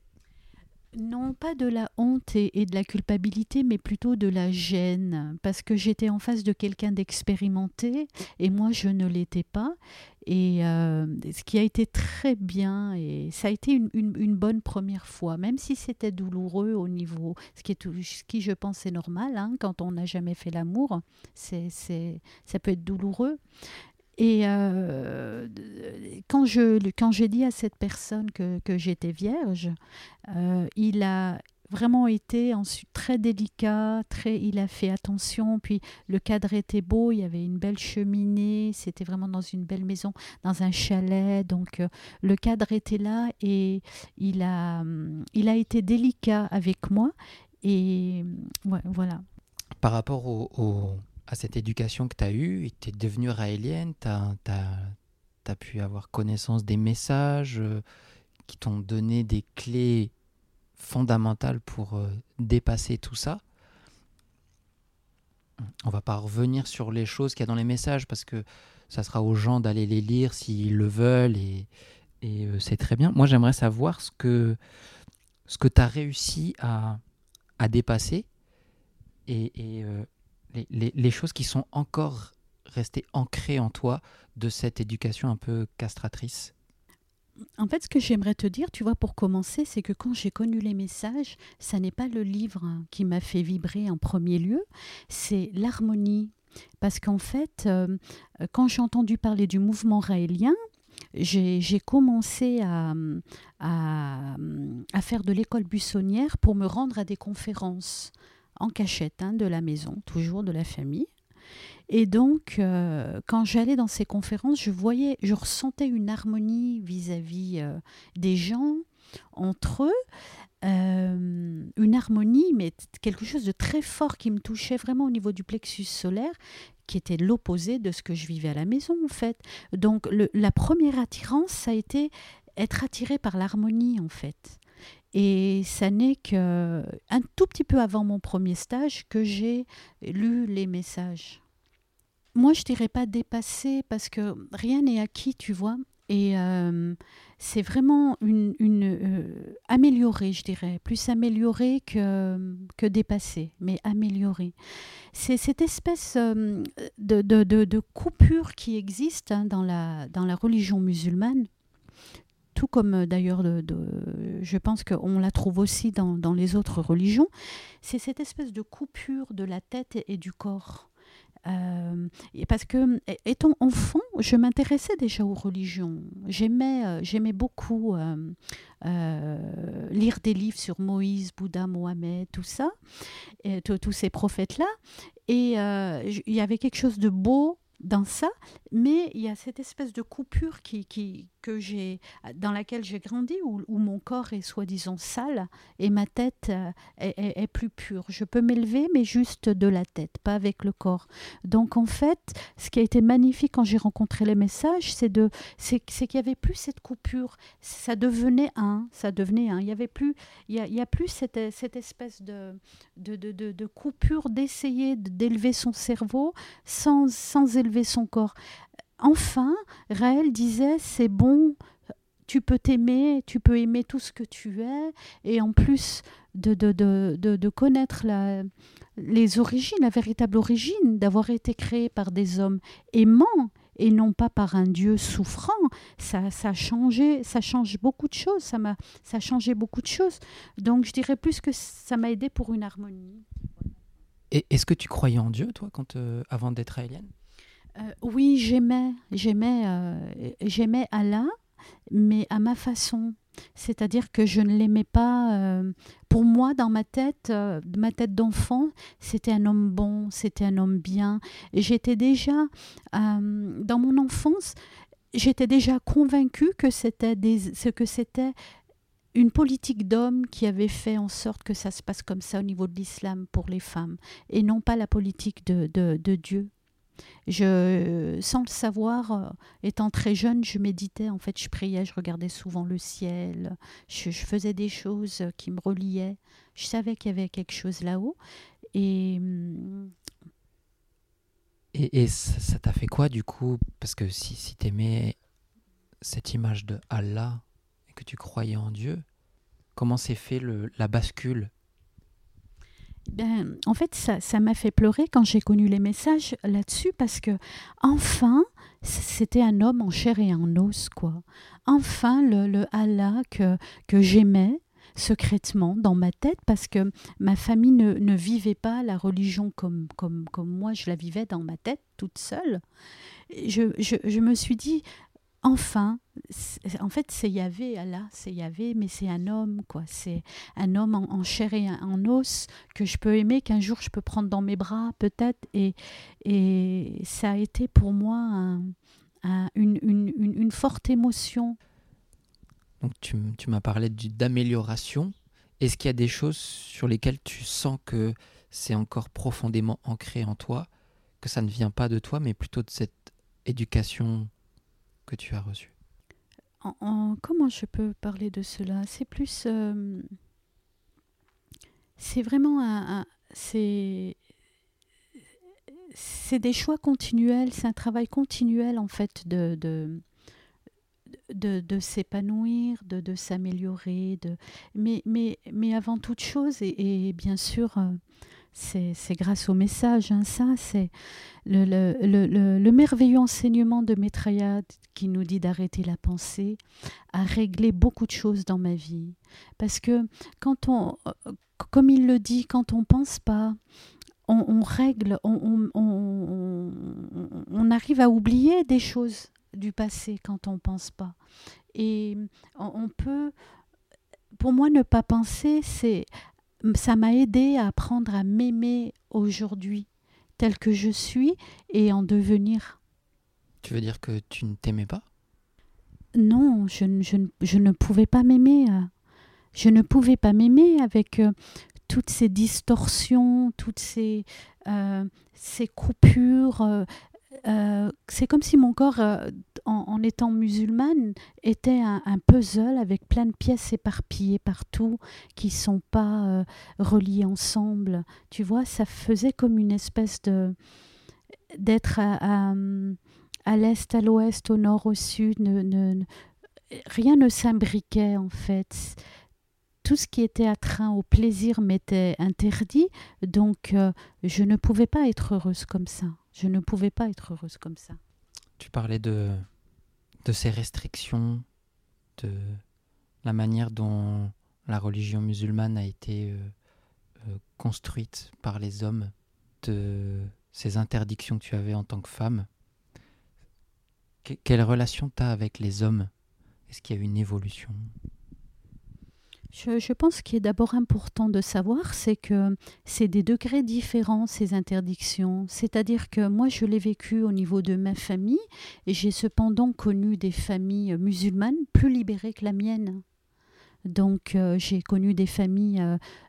Non, pas de la honte et, de la culpabilité, mais plutôt de la gêne, parce que j'étais en face de quelqu'un d'expérimenté et moi je ne l'étais pas. Et euh, ce qui a été très bien, et ça a été une, bonne première fois, même si c'était douloureux au niveau, ce qui, est ce qui je pense est normal, hein, quand on n'a jamais fait l'amour, c'est, ça peut être douloureux. Et euh, quand, je, quand j'ai dit à cette personne que, que j'étais vierge, euh, il a vraiment été ensuite très délicat, très, il a fait attention, puis le cadre était beau, il y avait une belle cheminée, c'était vraiment dans une belle maison, dans un chalet, donc euh, le cadre était là et il a, il a été délicat avec moi et voilà. Par rapport au à cette éducation que tu as eue, tu es devenue raélienne, tu as, pu avoir connaissance des messages euh, qui t'ont donné des clés fondamentales pour euh, dépasser tout ça. On va pas revenir sur les choses qu'il y a dans les messages parce que ça sera aux gens d'aller les lire s'ils le veulent et, euh, c'est très bien. Moi, j'aimerais savoir ce que, ce que tu as réussi à, à dépasser et, les, choses qui sont encore restées ancrées en toi de cette éducation un peu castratrice en fait, ce que j'aimerais te dire, tu vois, pour commencer, c'est que quand j'ai connu les messages, ça n'est pas le livre qui m'a fait vibrer en premier lieu, c'est l'harmonie. Parce qu'en fait, euh, quand j'ai entendu parler du mouvement raélien, j'ai commencé à, faire de l'école buissonnière pour me rendre à des conférences en cachette hein, de la maison, toujours de la famille. Et donc, euh, quand j'allais dans ces conférences, je voyais, je ressentais une harmonie vis-à-vis euh, des gens, entre eux, euh, une harmonie, mais quelque chose de très fort qui me touchait vraiment au niveau du plexus solaire, qui était l'opposé de ce que je vivais à la maison, en fait. Donc, la première attirance, ça a été être attiré par l'harmonie, en fait. Et ça n'est qu'un tout petit peu avant mon premier stage que j'ai lu les messages. Moi, je dirais pas dépasser parce que rien n'est acquis, tu vois. Et euh, c'est vraiment une, euh, je dirais, plus améliorée que, que mais améliorée. C'est cette espèce euh, de, de, de, coupure qui existe hein, dans, la, dans la religion musulmane tout comme euh, d'ailleurs je pense qu'on la trouve aussi dans, les autres religions, c'est cette espèce de coupure de la tête et, du corps. Euh, parce que étant enfant, je m'intéressais déjà aux religions. J'aimais, euh, j'aimais beaucoup lire des livres sur Moïse, Bouddha, Mohamed, tout ça, tous ces prophètes-là. Et il y avait quelque chose de beau dans ça, mais il y a cette espèce de coupure qui que j'ai, dans laquelle j'ai grandi, où, mon corps est soi-disant sale et ma tête euh, est, plus pure. Je peux m'élever, mais juste de la tête, pas avec le corps. Donc en fait, ce qui a été magnifique quand j'ai rencontré les messages, c'est de, c'est, qu'il y avait plus cette coupure. Ça devenait un, ça devenait un. Il y avait plus, il y a, plus cette, cette espèce de, de, de, de, de coupure d'essayer d'élever son cerveau sans, sans élever son corps. Enfin, Raël disait c'est bon, tu peux t'aimer, tu peux aimer tout ce que tu es, et en plus de, de, de, de, connaître les origines, la véritable origine, d'avoir été créé par des hommes aimants et non pas par un Dieu souffrant, ça, ça a changé, ça change beaucoup de choses, ça m'a, ça a changé beaucoup de choses. Donc je dirais plus que ça m'a aidé pour une harmonie. Et est-ce que tu croyais en Dieu, toi, quand, euh, avant d'être raélienne euh, Oui, j'aimais, j'aimais, euh, j'aimais Allah, mais à ma façon. C'est-à-dire que je ne l'aimais pas. Euh, pour moi, dans ma tête, ma tête d'enfant, c'était un homme bon, c'était un homme bien. J'étais déjà, dans mon enfance, j'étais déjà convaincue que c'était ce que c'était une politique d'homme qui avait fait en sorte que ça se passe comme ça au niveau de l'islam pour les femmes, et non pas la politique de, de Dieu je, sans le savoir, euh, étant très jeune, je méditais, en fait, je priais, je regardais souvent le ciel, je, faisais des choses qui me reliaient. Je savais qu'il y avait quelque chose là-haut. Et, hum, et, et ça t'a fait quoi, du coup? Parce que si, si tu aimais cette image de Allah et que tu croyais en Dieu, comment s'est fait le, la bascule? Ben, en fait, ça m'a fait pleurer quand j'ai connu les messages là-dessus parce que, enfin, c'était un homme en chair et en os, quoi. Enfin, le, le Allah que, que j'aimais secrètement dans ma tête parce que ma famille ne, ne, vivait pas la religion comme, comme, comme moi je la vivais dans ma tête toute seule. Je, je, je me suis dit, enfin, en fait, c'est Yahvé, Allah, c'est Yahvé, mais c'est un homme, quoi. C'est un homme en, en, chair et en os que je peux aimer, qu'un jour je peux prendre dans mes bras, peut-être. Et, et ça a été pour moi un, un, une, une, forte émotion. Donc, tu, tu m'as parlé d'amélioration. Est-ce qu'il y a des choses sur lesquelles tu sens que c'est encore profondément ancré en toi, que ça ne vient pas de toi, mais plutôt de cette éducation tu as reçu. En, en, Comment je peux parler de cela? C'est plus... Euh, c'est vraiment un... c'est c'est des choix continuels, c'est un travail continuel en fait de, de, de, s'épanouir, de, de s'améliorer, de... Mais, mais, mais avant toute chose, et, et bien sûr, euh, c'est grâce au message, hein, ça, c'est le, le, le, le, merveilleux enseignement de Maitreya qui nous dit d'arrêter la pensée a réglé beaucoup de choses dans ma vie. Parce que quand on, comme il le dit, quand on pense pas, on, on règle, on, on, on, arrive à oublier des choses du passé quand on pense pas. Et on peut, pour moi, ne pas penser, c'est ça m'a aidé à apprendre à m'aimer aujourd'hui tel que je suis et en devenir. Tu veux dire que tu ne t'aimais pas? Non, je, je, je, ne pouvais pas m'aimer. Je ne pouvais pas m'aimer avec euh, toutes ces distorsions, toutes ces, euh, ces coupures, euh, euh, c'est comme si mon corps, euh, en, étant musulmane, était un, puzzle avec plein de pièces éparpillées partout qui ne sont pas euh, reliées ensemble. Tu vois, ça faisait comme une espèce de d'être à, à, l'est, à l'ouest, au nord, au sud. Rien ne s'imbriquait en fait. Tout ce qui était attraint au plaisir m'était interdit, donc je ne pouvais pas être heureuse comme ça. Je ne pouvais pas être heureuse comme ça. Tu parlais de, de ces restrictions, de la manière dont la religion musulmane a été euh, euh, construite par les hommes, de ces interdictions que tu avais en tant que femme. Que, quelle relation tu as avec les hommes? Est-ce qu'il y a une évolution? Je, pense qu'il est d'abord important de savoir, c'est que c'est des degrés différents, ces interdictions. C'est-à-dire que moi, je l'ai vécu au niveau de ma famille, et j'ai cependant connu des familles musulmanes plus libérées que la mienne. Donc euh, j'ai connu des familles,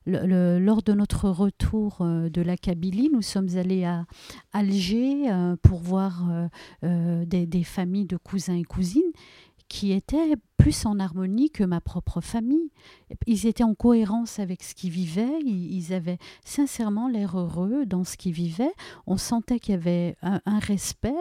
euh, lors de notre retour euh, de la Kabylie, nous sommes allés à Alger pour voir des, des, familles de cousins et cousines qui étaient plus en harmonie que ma propre famille. Ils étaient en cohérence avec ce qu'ils vivaient, ils, avaient sincèrement l'air heureux dans ce qu'ils vivaient. On sentait qu'il y avait un, respect,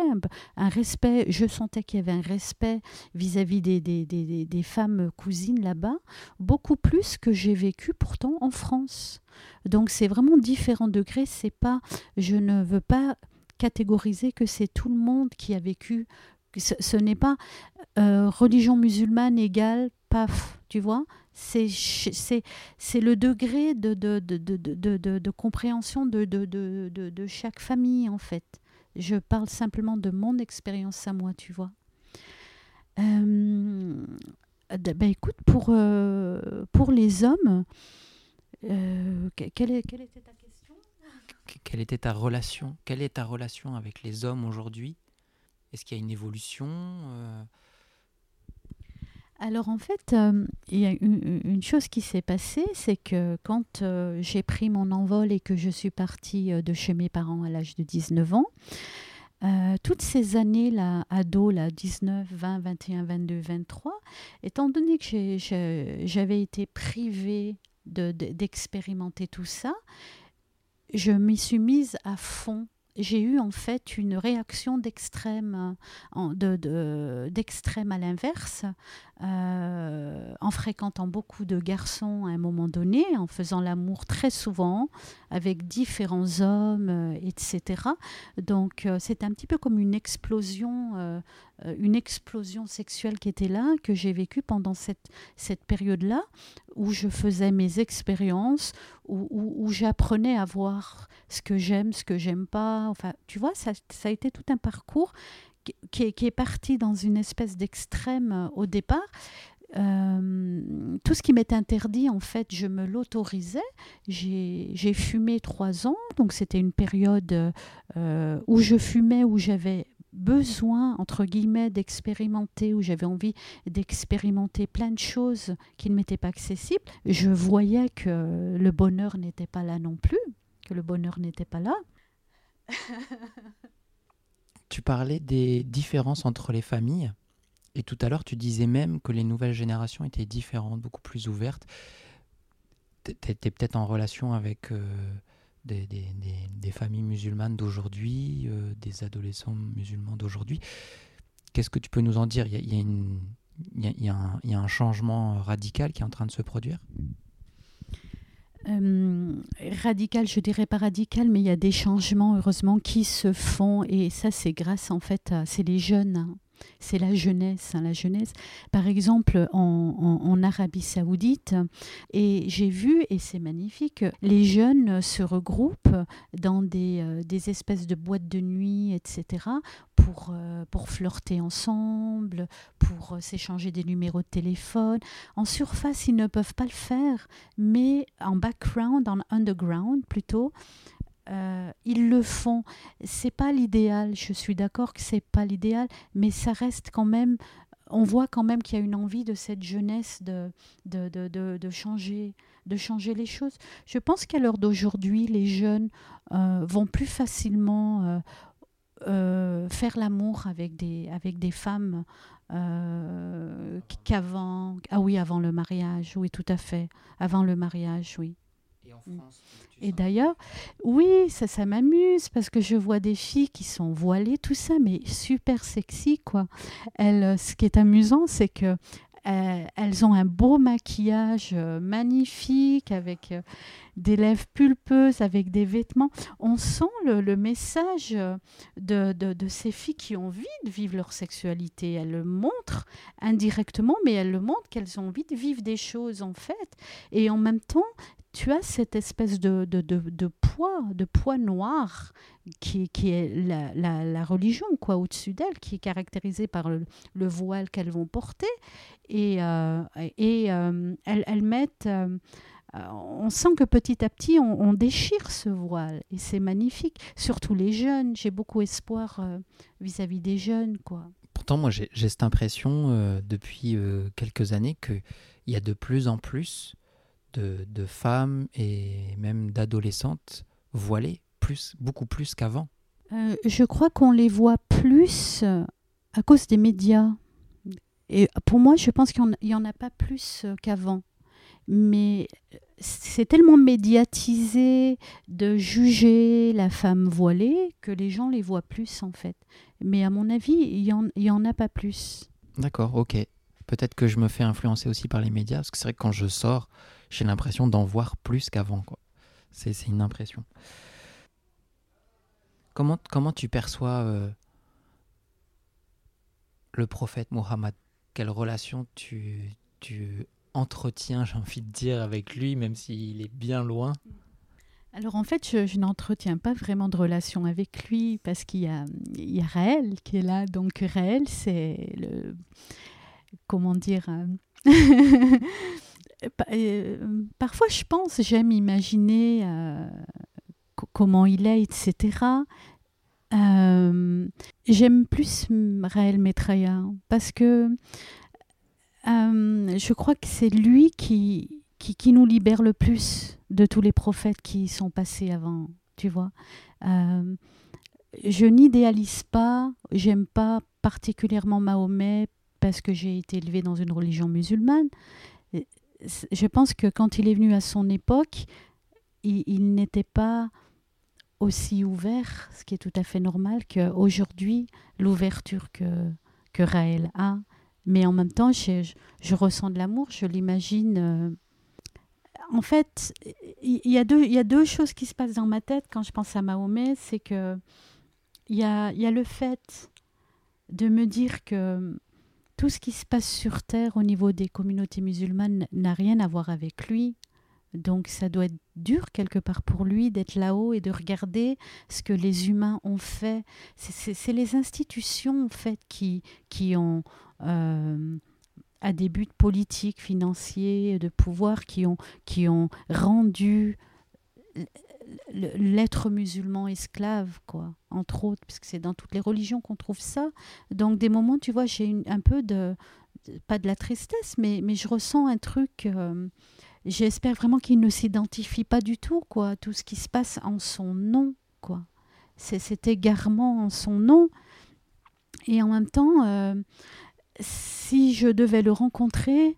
un respect, je sentais qu'il y avait un respect vis-à-vis des, des, des, des, femmes cousines là-bas, beaucoup plus que j'ai vécu pourtant en France. Donc c'est vraiment différents degrés, c'est pas, je ne veux pas catégoriser que c'est tout le monde qui a vécu ce, n'est pas euh, religion musulmane égale paf, tu vois c'est, le degré de, de, de, de compréhension de, de, chaque famille, en fait. Je parle simplement de mon expérience à moi, tu vois. Euh, ben écoute, pour, euh, pour les hommes, quelle, est, quelle était ta question? Quelle était ta relation Quelle est ta relation avec les hommes aujourd'hui? Est-ce qu'il y a une évolution euh? alors en fait, euh, il y a une, chose qui s'est passée, c'est que quand euh, j'ai pris mon envol et que je suis partie de chez mes parents à l'âge de 19 ans, toutes ces années là, ado, là, 19, 20, 21, 22, 23, étant donné que j'avais été privée d'expérimenter tout ça, je m'y suis mise à fond j'ai eu en fait une réaction d'extrême, à l'inverse, euh, en fréquentant beaucoup de garçons à un moment donné, en faisant l'amour très souvent avec différents hommes, euh, etc. Donc euh, c'est un petit peu comme une explosion, une explosion sexuelle qui était là, que j'ai vécue pendant cette, cette période-là, où je faisais mes expériences, où, j'apprenais à voir ce que j'aime, ce que j'aime pas. Enfin, tu vois, ça, ça a été tout un parcours qui est, parti dans une espèce d'extrême euh, au départ. Euh, tout ce qui m'est interdit, en fait, je me l'autorisais. J'ai fumé trois ans, donc c'était une période euh, où je fumais, où j'avais besoin, entre guillemets, d'expérimenter, où j'avais envie d'expérimenter plein de choses qui ne m'étaient pas accessibles. Je voyais que le bonheur n'était pas là non plus, que le bonheur n'était pas là. Tu parlais des différences entre les familles. Et tout à l'heure, tu disais même que les nouvelles générations étaient différentes, beaucoup plus ouvertes. Tu étais peut-être en relation avec euh, des, des, des, familles musulmanes d'aujourd'hui, euh, des adolescents musulmans d'aujourd'hui. Qu'est-ce que tu peux nous en dire? Il y a, y a, il y a un changement radical qui est en train de se produire? Euh, radical, je dirais pas radical, mais il y a des changements, heureusement, qui se font. Et ça, c'est grâce, en fait, c'est les jeunes. C'est la jeunesse, hein, la jeunesse. Par exemple, en, Arabie Saoudite, et j'ai vu, et c'est magnifique, les jeunes se regroupent dans des, euh, espèces de boîtes de nuit, etc., pour, euh, pour flirter ensemble, pour euh, s'échanger des numéros de téléphone. En surface, ils ne peuvent pas le faire, mais en background, en underground plutôt, euh, ils le font. C'est pas l'idéal. Je suis d'accord que c'est pas l'idéal, mais ça reste quand même. On voit quand même qu'il y a une envie de cette jeunesse de, de, de, de, changer, de changer les choses. Je pense qu'à l'heure d'aujourd'hui, les jeunes vont plus facilement euh, faire l'amour avec des, avec des femmes euh, qu'avant. Ah oui, avant le mariage, oui, tout à fait. Avant le mariage, oui. Et en France Et d'ailleurs, oui, ça, ça m'amuse parce que je vois des filles qui sont voilées, tout ça, mais super sexy, quoi. Elles, ce qui est amusant, c'est que euh, elles ont un beau maquillage euh, magnifique avec euh, des lèvres pulpeuses, avec des vêtements. On sent le, message de, de, ces filles qui ont envie de vivre leur sexualité. Elles le montrent indirectement, mais elles le montrent qu'elles ont envie de vivre des choses en fait. Et en même temps, tu as cette espèce de, de, de, poids, de poids noir qui, qui est la, la, religion, quoi, au-dessus d'elle, qui est caractérisée par le, voile qu'elles vont porter. Et, euh, et euh, elles, elles, mettent... Euh, on sent que petit à petit, on, déchire ce voile. Et c'est magnifique. Surtout les jeunes. J'ai beaucoup espoir vis-à-vis des jeunes, quoi. Pourtant, moi, j'ai cette impression depuis quelques années qu'il y a de plus en plus de, femmes et même d'adolescentes voilées, plus, beaucoup plus qu'avant. Euh, je crois qu'on les voit plus à cause des médias. Et pour moi, je pense qu'il n'y en, a pas plus qu'avant. Mais c'est tellement médiatisé de juger la femme voilée que les gens les voient plus en fait. Mais à mon avis, il n'y en, en, a pas plus. D'accord, ok. Peut-être que je me fais influencer aussi par les médias, parce que c'est vrai que quand je sors, j'ai l'impression d'en voir plus qu'avant. C'est, une impression. Comment, comment tu perçois euh, le prophète Mohammed? Quelle relation tu, tu entretiens, j'ai envie de dire, avec lui, même s'il est bien loin? Alors en fait, je, n'entretiens pas vraiment de relation avec lui parce qu'il y a, y a Raël qui est là. Donc Raël, c'est le... Comment dire Euh, parfois, je pense, j'aime imaginer euh, comment il est, etc. Euh, j'aime plus Raël Metraya parce que je crois que c'est lui qui, qui, nous libère le plus de tous les prophètes qui sont passés avant, tu vois. je n'idéalise pas, j'aime pas particulièrement Mahomet parce que j'ai été élevée dans une religion musulmane je pense que quand il est venu à son époque, il, n'était pas aussi ouvert, ce qui est tout à fait normal, qu'aujourd'hui, l'ouverture que, que Raël a. Mais en même temps, je, je, ressens de l'amour, je l'imagine. Euh, en fait, il y, a deux, y a deux choses qui se passent dans ma tête quand je pense à Mahomet. C'est que il y a, y a le fait de me dire que tout ce qui se passe sur Terre au niveau des communautés musulmanes n'a rien à voir avec lui. Donc ça doit être dur quelque part pour lui d'être là-haut et de regarder ce que les humains ont fait. C'est les institutions en fait qui, qui ont, euh, à des buts politiques, financiers, de pouvoir, qui ont, qui ont rendu l'être musulman esclave, quoi, entre autres, puisque c'est dans toutes les religions qu'on trouve ça. Donc, des moments, tu vois, j'ai un peu de, pas de la tristesse, mais, mais je ressens un truc. Euh, j'espère vraiment qu'il ne s'identifie pas du tout, quoi, tout ce qui se passe en son nom, quoi. C'est cet égarement en son nom. Et en même temps, euh, si je devais le rencontrer,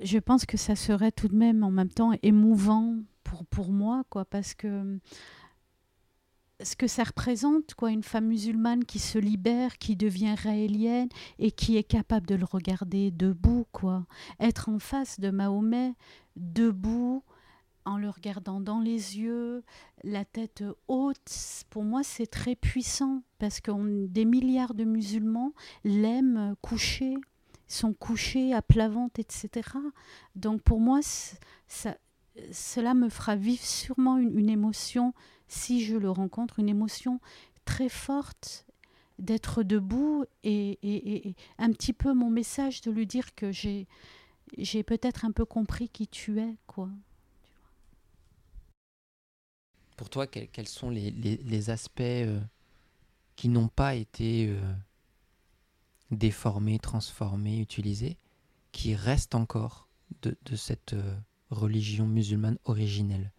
je pense que ça serait tout de même en même temps émouvant pour, pour moi, quoi, parce que ce que ça représente, quoi, une femme musulmane qui se libère, qui devient raélienne et qui est capable de le regarder debout, quoi. Être en face de Mahomet, debout, en le regardant dans les yeux, la tête haute, pour moi c'est très puissant parce que des milliards de musulmans l'aiment coucher, sont couchés à plat ventre, etc. Donc pour moi, ça, cela me fera vivre sûrement une, émotion, si je le rencontre, une émotion très forte d'être debout et, un petit peu mon message de lui dire que j'ai, peut-être un peu compris qui tu es, quoi. Pour toi, quels, sont les, aspects euh, qui n'ont pas été euh, déformés, transformés, utilisés, qui restent encore de, cette... Euh, religion musulmane originelle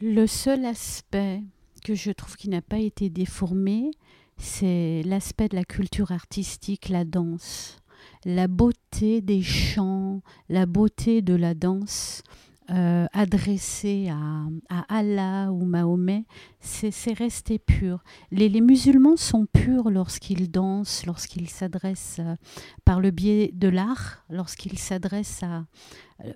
Le seul aspect que je trouve qui n'a pas été déformé, c'est l'aspect de la culture artistique, la danse. La beauté des chants, la beauté de la danse euh, adressée à, Allah ou Mahomet, c'est resté pur. Les, musulmans sont purs lorsqu'ils dansent, lorsqu'ils s'adressent euh, par le biais de l'art, lorsqu'ils s'adressent à,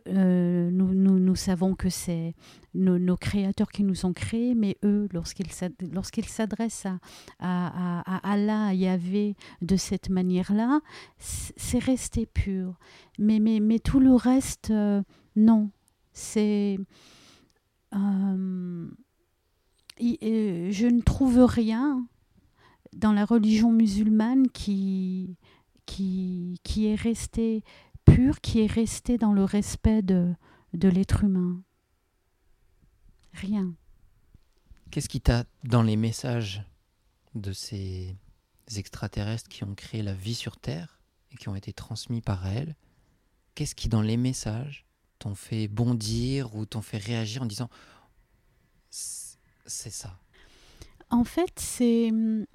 euh, nous, nous, savons que c'est nos, créateurs qui nous ont créés, mais eux, lorsqu'ils s'adressent à, à, à, Allah, à Yahvé de cette manière-là, c'est resté pur. Mais, mais, mais tout le reste, non. C'est euh, je ne trouve rien dans la religion musulmane qui, qui, qui est resté pur, qui est resté dans le respect de, de l'être humain. Rien. Qu'est-ce qui t'a, dans les messages de ces extraterrestres qui ont créé la vie sur Terre et qui ont été transmis par elles, qu'est-ce qui, dans les messages, t'ont fait bondir ou t'ont fait réagir en disant c'est ça En fait, c'est hum,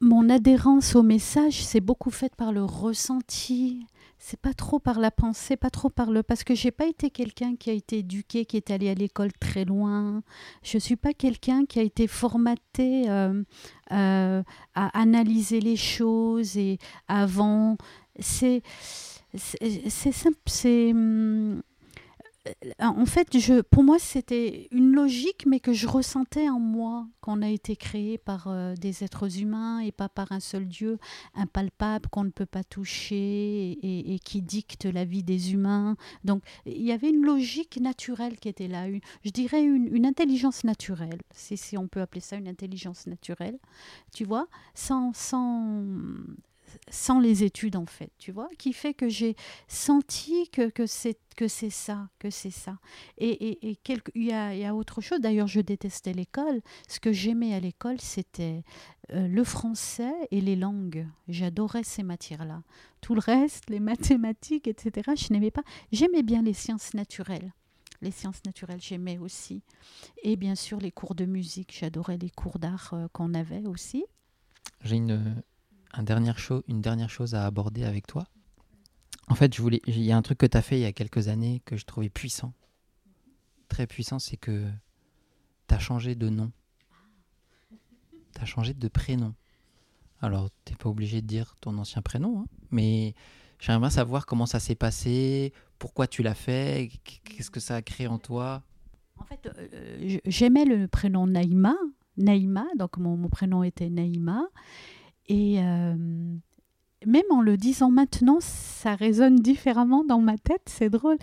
mon adhérence au message, c'est beaucoup faite par le ressenti. C'est pas trop par la pensée, pas trop par le. Parce que j'ai pas été quelqu'un qui a été éduqué, qui est allé à l'école très loin. Je suis pas quelqu'un qui a été formaté euh, euh, à analyser les choses et avant. C'est. C'est simple. C'est. Hum, euh, en fait, je, pour moi, c'était une logique, mais que je ressentais en moi, qu'on a été créé par euh, des êtres humains et pas par un seul Dieu impalpable qu'on ne peut pas toucher et, qui dicte la vie des humains. Donc, il y avait une logique naturelle qui était là, je dirais une, intelligence naturelle, si, si, on peut appeler ça une intelligence naturelle, tu vois, sans, sans, sans les études en fait, tu vois, qui fait que j'ai senti que, que c'est que c'est ça, que c'est ça. Et, et, et il, y a, autre chose, d'ailleurs je détestais l'école, ce que j'aimais à l'école c'était euh, le français et les langues, j'adorais ces matières-là. Tout le reste, les mathématiques, etc., je n'aimais pas. J'aimais bien les sciences naturelles. Les sciences naturelles, j'aimais aussi. Et bien sûr, les cours de musique, j'adorais les cours d'art euh, qu'on avait aussi. J'ai une, une dernière chose à aborder avec toi. En fait, je voulais, il y a un truc que tu as fait il y a quelques années que je trouvais puissant. Très puissant, c'est que tu as changé de nom. Tu as changé de prénom. Alors, tu n'es pas obligé de dire ton ancien prénom, hein, mais j'aimerais savoir comment ça s'est passé, pourquoi tu l'as fait, qu'est-ce que ça a créé en toi. En fait, euh, j'aimais le prénom Naïma. Naïma, donc mon prénom était Naïma. Et euh, même en le disant maintenant, ça résonne différemment dans ma tête, c'est drôle.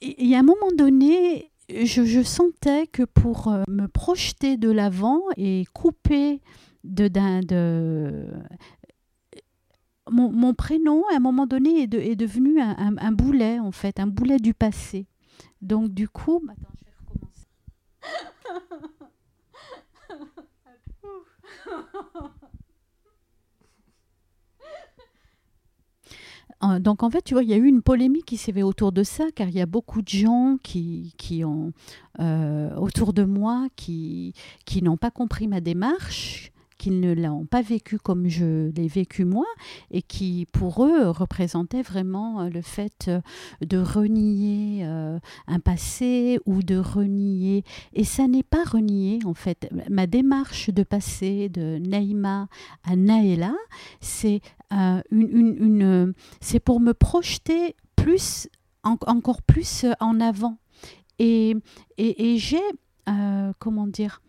Y a un moment donné, je, sentais que pour euh, me projeter de l'avant et couper de, de mon, mon, prénom, à un moment donné, est, est devenu un, un, boulet, en fait, un boulet du passé. Donc, du coup. Attends, je vais recommencer. donc en fait, tu vois, il y a eu une polémique qui s'est faite autour de ça, car il y a beaucoup de gens qui, qui ont euh, autour de moi qui, qui n'ont pas compris ma démarche, ne l'ont pas vécu comme je l'ai vécu moi et qui pour eux représentait vraiment euh, le fait euh, de renier euh, un passé ou de renier. Et ça n'est pas renier en fait. Ma démarche de passer de Naïma à Naëla c'est une, c'est pour me projeter plus encore plus en avant. Et, et j'ai comment dire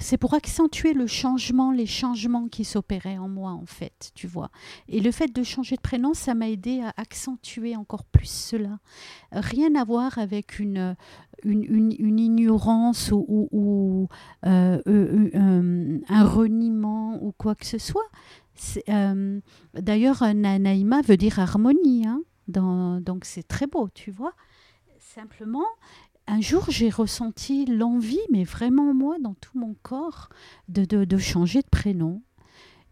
c'est pour accentuer le changement, les changements qui s'opéraient en moi, en fait, tu vois. Et le fait de changer de prénom, ça m'a aidé à accentuer encore plus cela. Rien à voir avec une, une, ignorance ou, euh, euh, euh, un reniement ou quoi que ce soit. D'ailleurs, Naïma veut dire harmonie, hein, donc c'est très beau, tu vois. Simplement, un jour, j'ai ressenti l'envie, mais vraiment moi, dans tout mon corps, de, changer de prénom.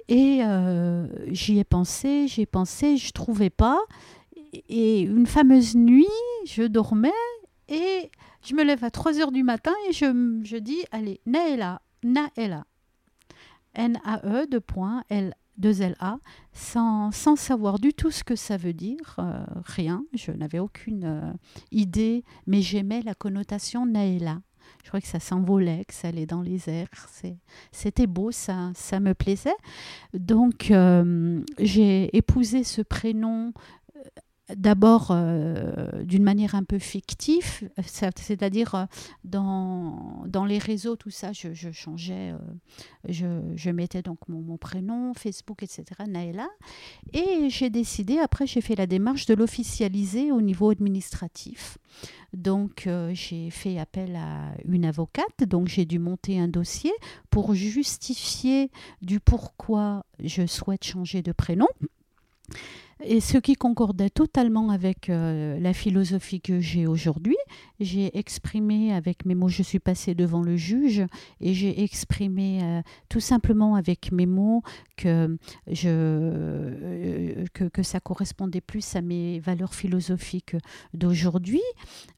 Et euh, j'y ai pensé, j'y pensé, je trouvais pas. Et une fameuse nuit, je dormais et je me lève à 3 heures du matin et je, je dis, allez, Naela, Naela. N A E de point L 2LA, sans, sans, savoir du tout ce que ça veut dire, euh, rien, je n'avais aucune euh, idée, mais j'aimais la connotation Naëla. Je crois que ça s'envolait, que ça allait dans les airs. C'était beau, ça, ça me plaisait. Donc, euh, j'ai épousé ce prénom d'abord euh, d'une manière un peu fictive, c'est-à-dire euh, dans, dans les réseaux, tout ça, je, changeais, euh, je, je, mettais donc mon, prénom, Facebook, etc., Naëla. Et j'ai décidé, après j'ai fait la démarche de l'officialiser au niveau administratif. Donc j'ai fait appel à une avocate, donc j'ai dû monter un dossier pour justifier du pourquoi je souhaite changer de prénom. Et ce qui concordait totalement avec euh, la philosophie que j'ai aujourd'hui, j'ai exprimé avec mes mots, je suis passée devant le juge et j'ai exprimé euh, tout simplement avec mes mots que, je, euh, que, ça correspondait plus à mes valeurs philosophiques d'aujourd'hui,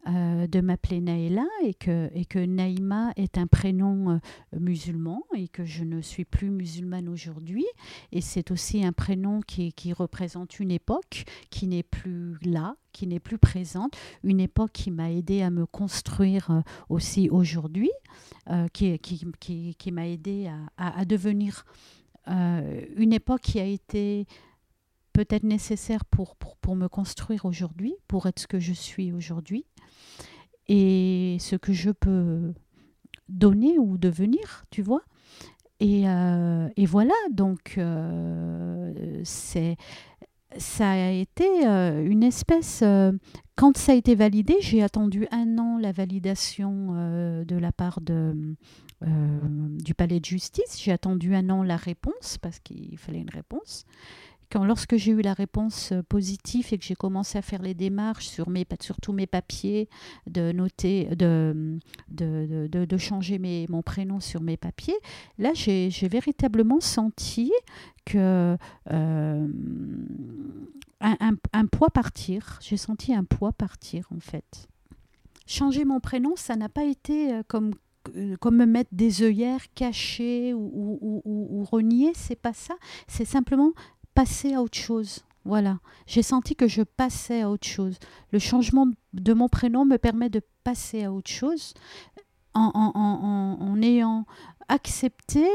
de m'appeler Naïla et que, et que Naïma est un prénom musulman et que je ne suis plus musulmane aujourd'hui. Et c'est aussi un prénom qui, qui représente une époque qui n'est plus là, qui n'est plus présente, une époque qui m'a aidé à me construire euh, aussi aujourd'hui, euh, qui, qui, qui, m'a aidé à, à, devenir euh, une époque qui a été peut-être nécessaire pour, pour, pour me construire aujourd'hui, pour être ce que je suis aujourd'hui, et ce que je peux donner ou devenir, tu vois. Et, et, voilà, donc c'est ça a été euh, une espèce. Euh, quand ça a été validé, j'ai attendu un an la validation euh, de la part de, du palais de justice. J'ai attendu un an la réponse parce qu'il fallait une réponse quand, lorsque j'ai eu la réponse euh, positive et que j'ai commencé à faire les démarches sur, mes, sur tous mes papiers, de noter, de, de, de, de changer mes, mon prénom sur mes papiers, là j'ai véritablement senti que euh, un, un, poids partir. J'ai senti un poids partir en fait. Changer mon prénom, ça n'a pas été euh, comme comme me mettre des œillères cachées ou, ou, ou, ou renier, c'est pas ça. C'est simplement passer à autre chose. Voilà, j'ai senti que je passais à autre chose. Le changement de mon prénom me permet de passer à autre chose en, en, ayant accepté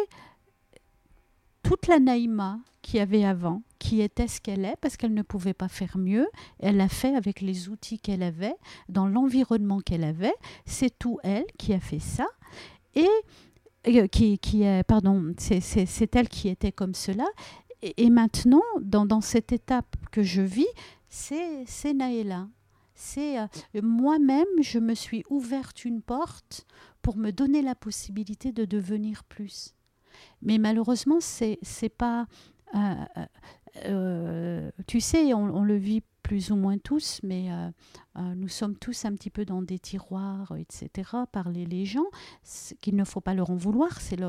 toute la Naïma qui avait avant, qui était ce qu'elle est, parce qu'elle ne pouvait pas faire mieux. Elle l'a fait avec les outils qu'elle avait, dans l'environnement qu'elle avait. C'est tout elle qui a fait ça. Et euh, qui, qui est, pardon, c'est elle qui était comme cela et, maintenant, dans, cette étape que je vis, c'est Naëla. C'est euh, moi-même, je me suis ouverte une porte pour me donner la possibilité de devenir plus. Mais malheureusement, c'est c'est pas. Euh, euh, tu sais, on, le vit plus ou moins tous, mais euh, euh, nous sommes tous un petit peu dans des tiroirs, etc., par les, gens, qu'il ne faut pas leur en vouloir. C'est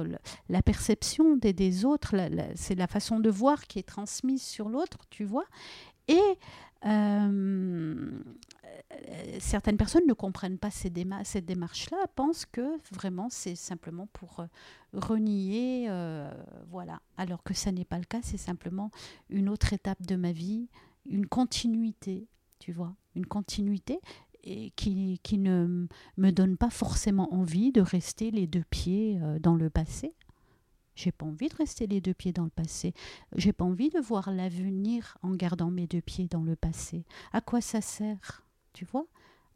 la perception des, autres, c'est la façon de voir qui est transmise sur l'autre, tu vois. Et certaines personnes ne comprennent pas ces cette démarche-là, pensent que vraiment c'est simplement pour renier, voilà. Alors que ça n'est pas le cas, c'est simplement une autre étape de ma vie, une continuité, tu vois, une continuité et qui, qui ne me donne pas forcément envie de rester les deux pieds euh, dans le passé. J'ai pas envie de rester les deux pieds dans le passé. J'ai pas envie de voir l'avenir en gardant mes deux pieds dans le passé. À quoi ça sert, tu vois?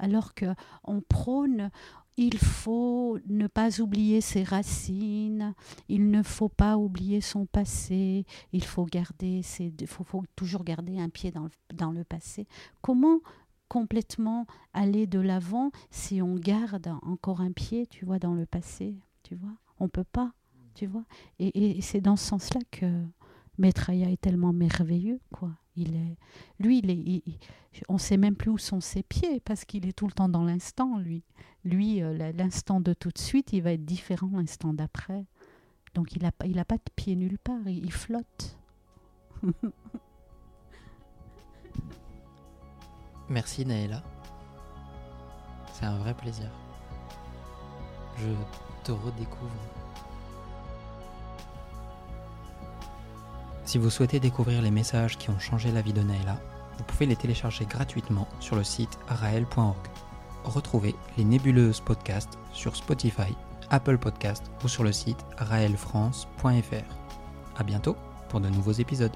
Alors que on prône, il faut ne pas oublier ses racines, il ne faut pas oublier son passé, il faut garder ses, faut, toujours garder un pied dans le, dans le passé. Comment complètement aller de l'avant si on garde encore un pied, tu vois, dans le passé, tu vois? On peut pas, tu vois? Et, c'est dans ce sens-là que Maitreya est tellement merveilleux, quoi. Il lui, il est, on ne sait même plus où sont ses pieds parce qu'il est tout le temps dans l'instant, lui. Lui, euh, l'instant de tout de suite, il va être différent l'instant d'après. Donc il n'a il pas de pieds nulle part, il, flotte. Merci Naëla. C'est un vrai plaisir. Je te redécouvre. Si vous souhaitez découvrir les messages qui ont changé la vie de Naëla, vous pouvez les télécharger gratuitement sur le site rael.org. Retrouvez les nébuleuses podcasts sur Spotify, Apple Podcasts ou sur le site raelfrance.fr. A bientôt pour de nouveaux épisodes.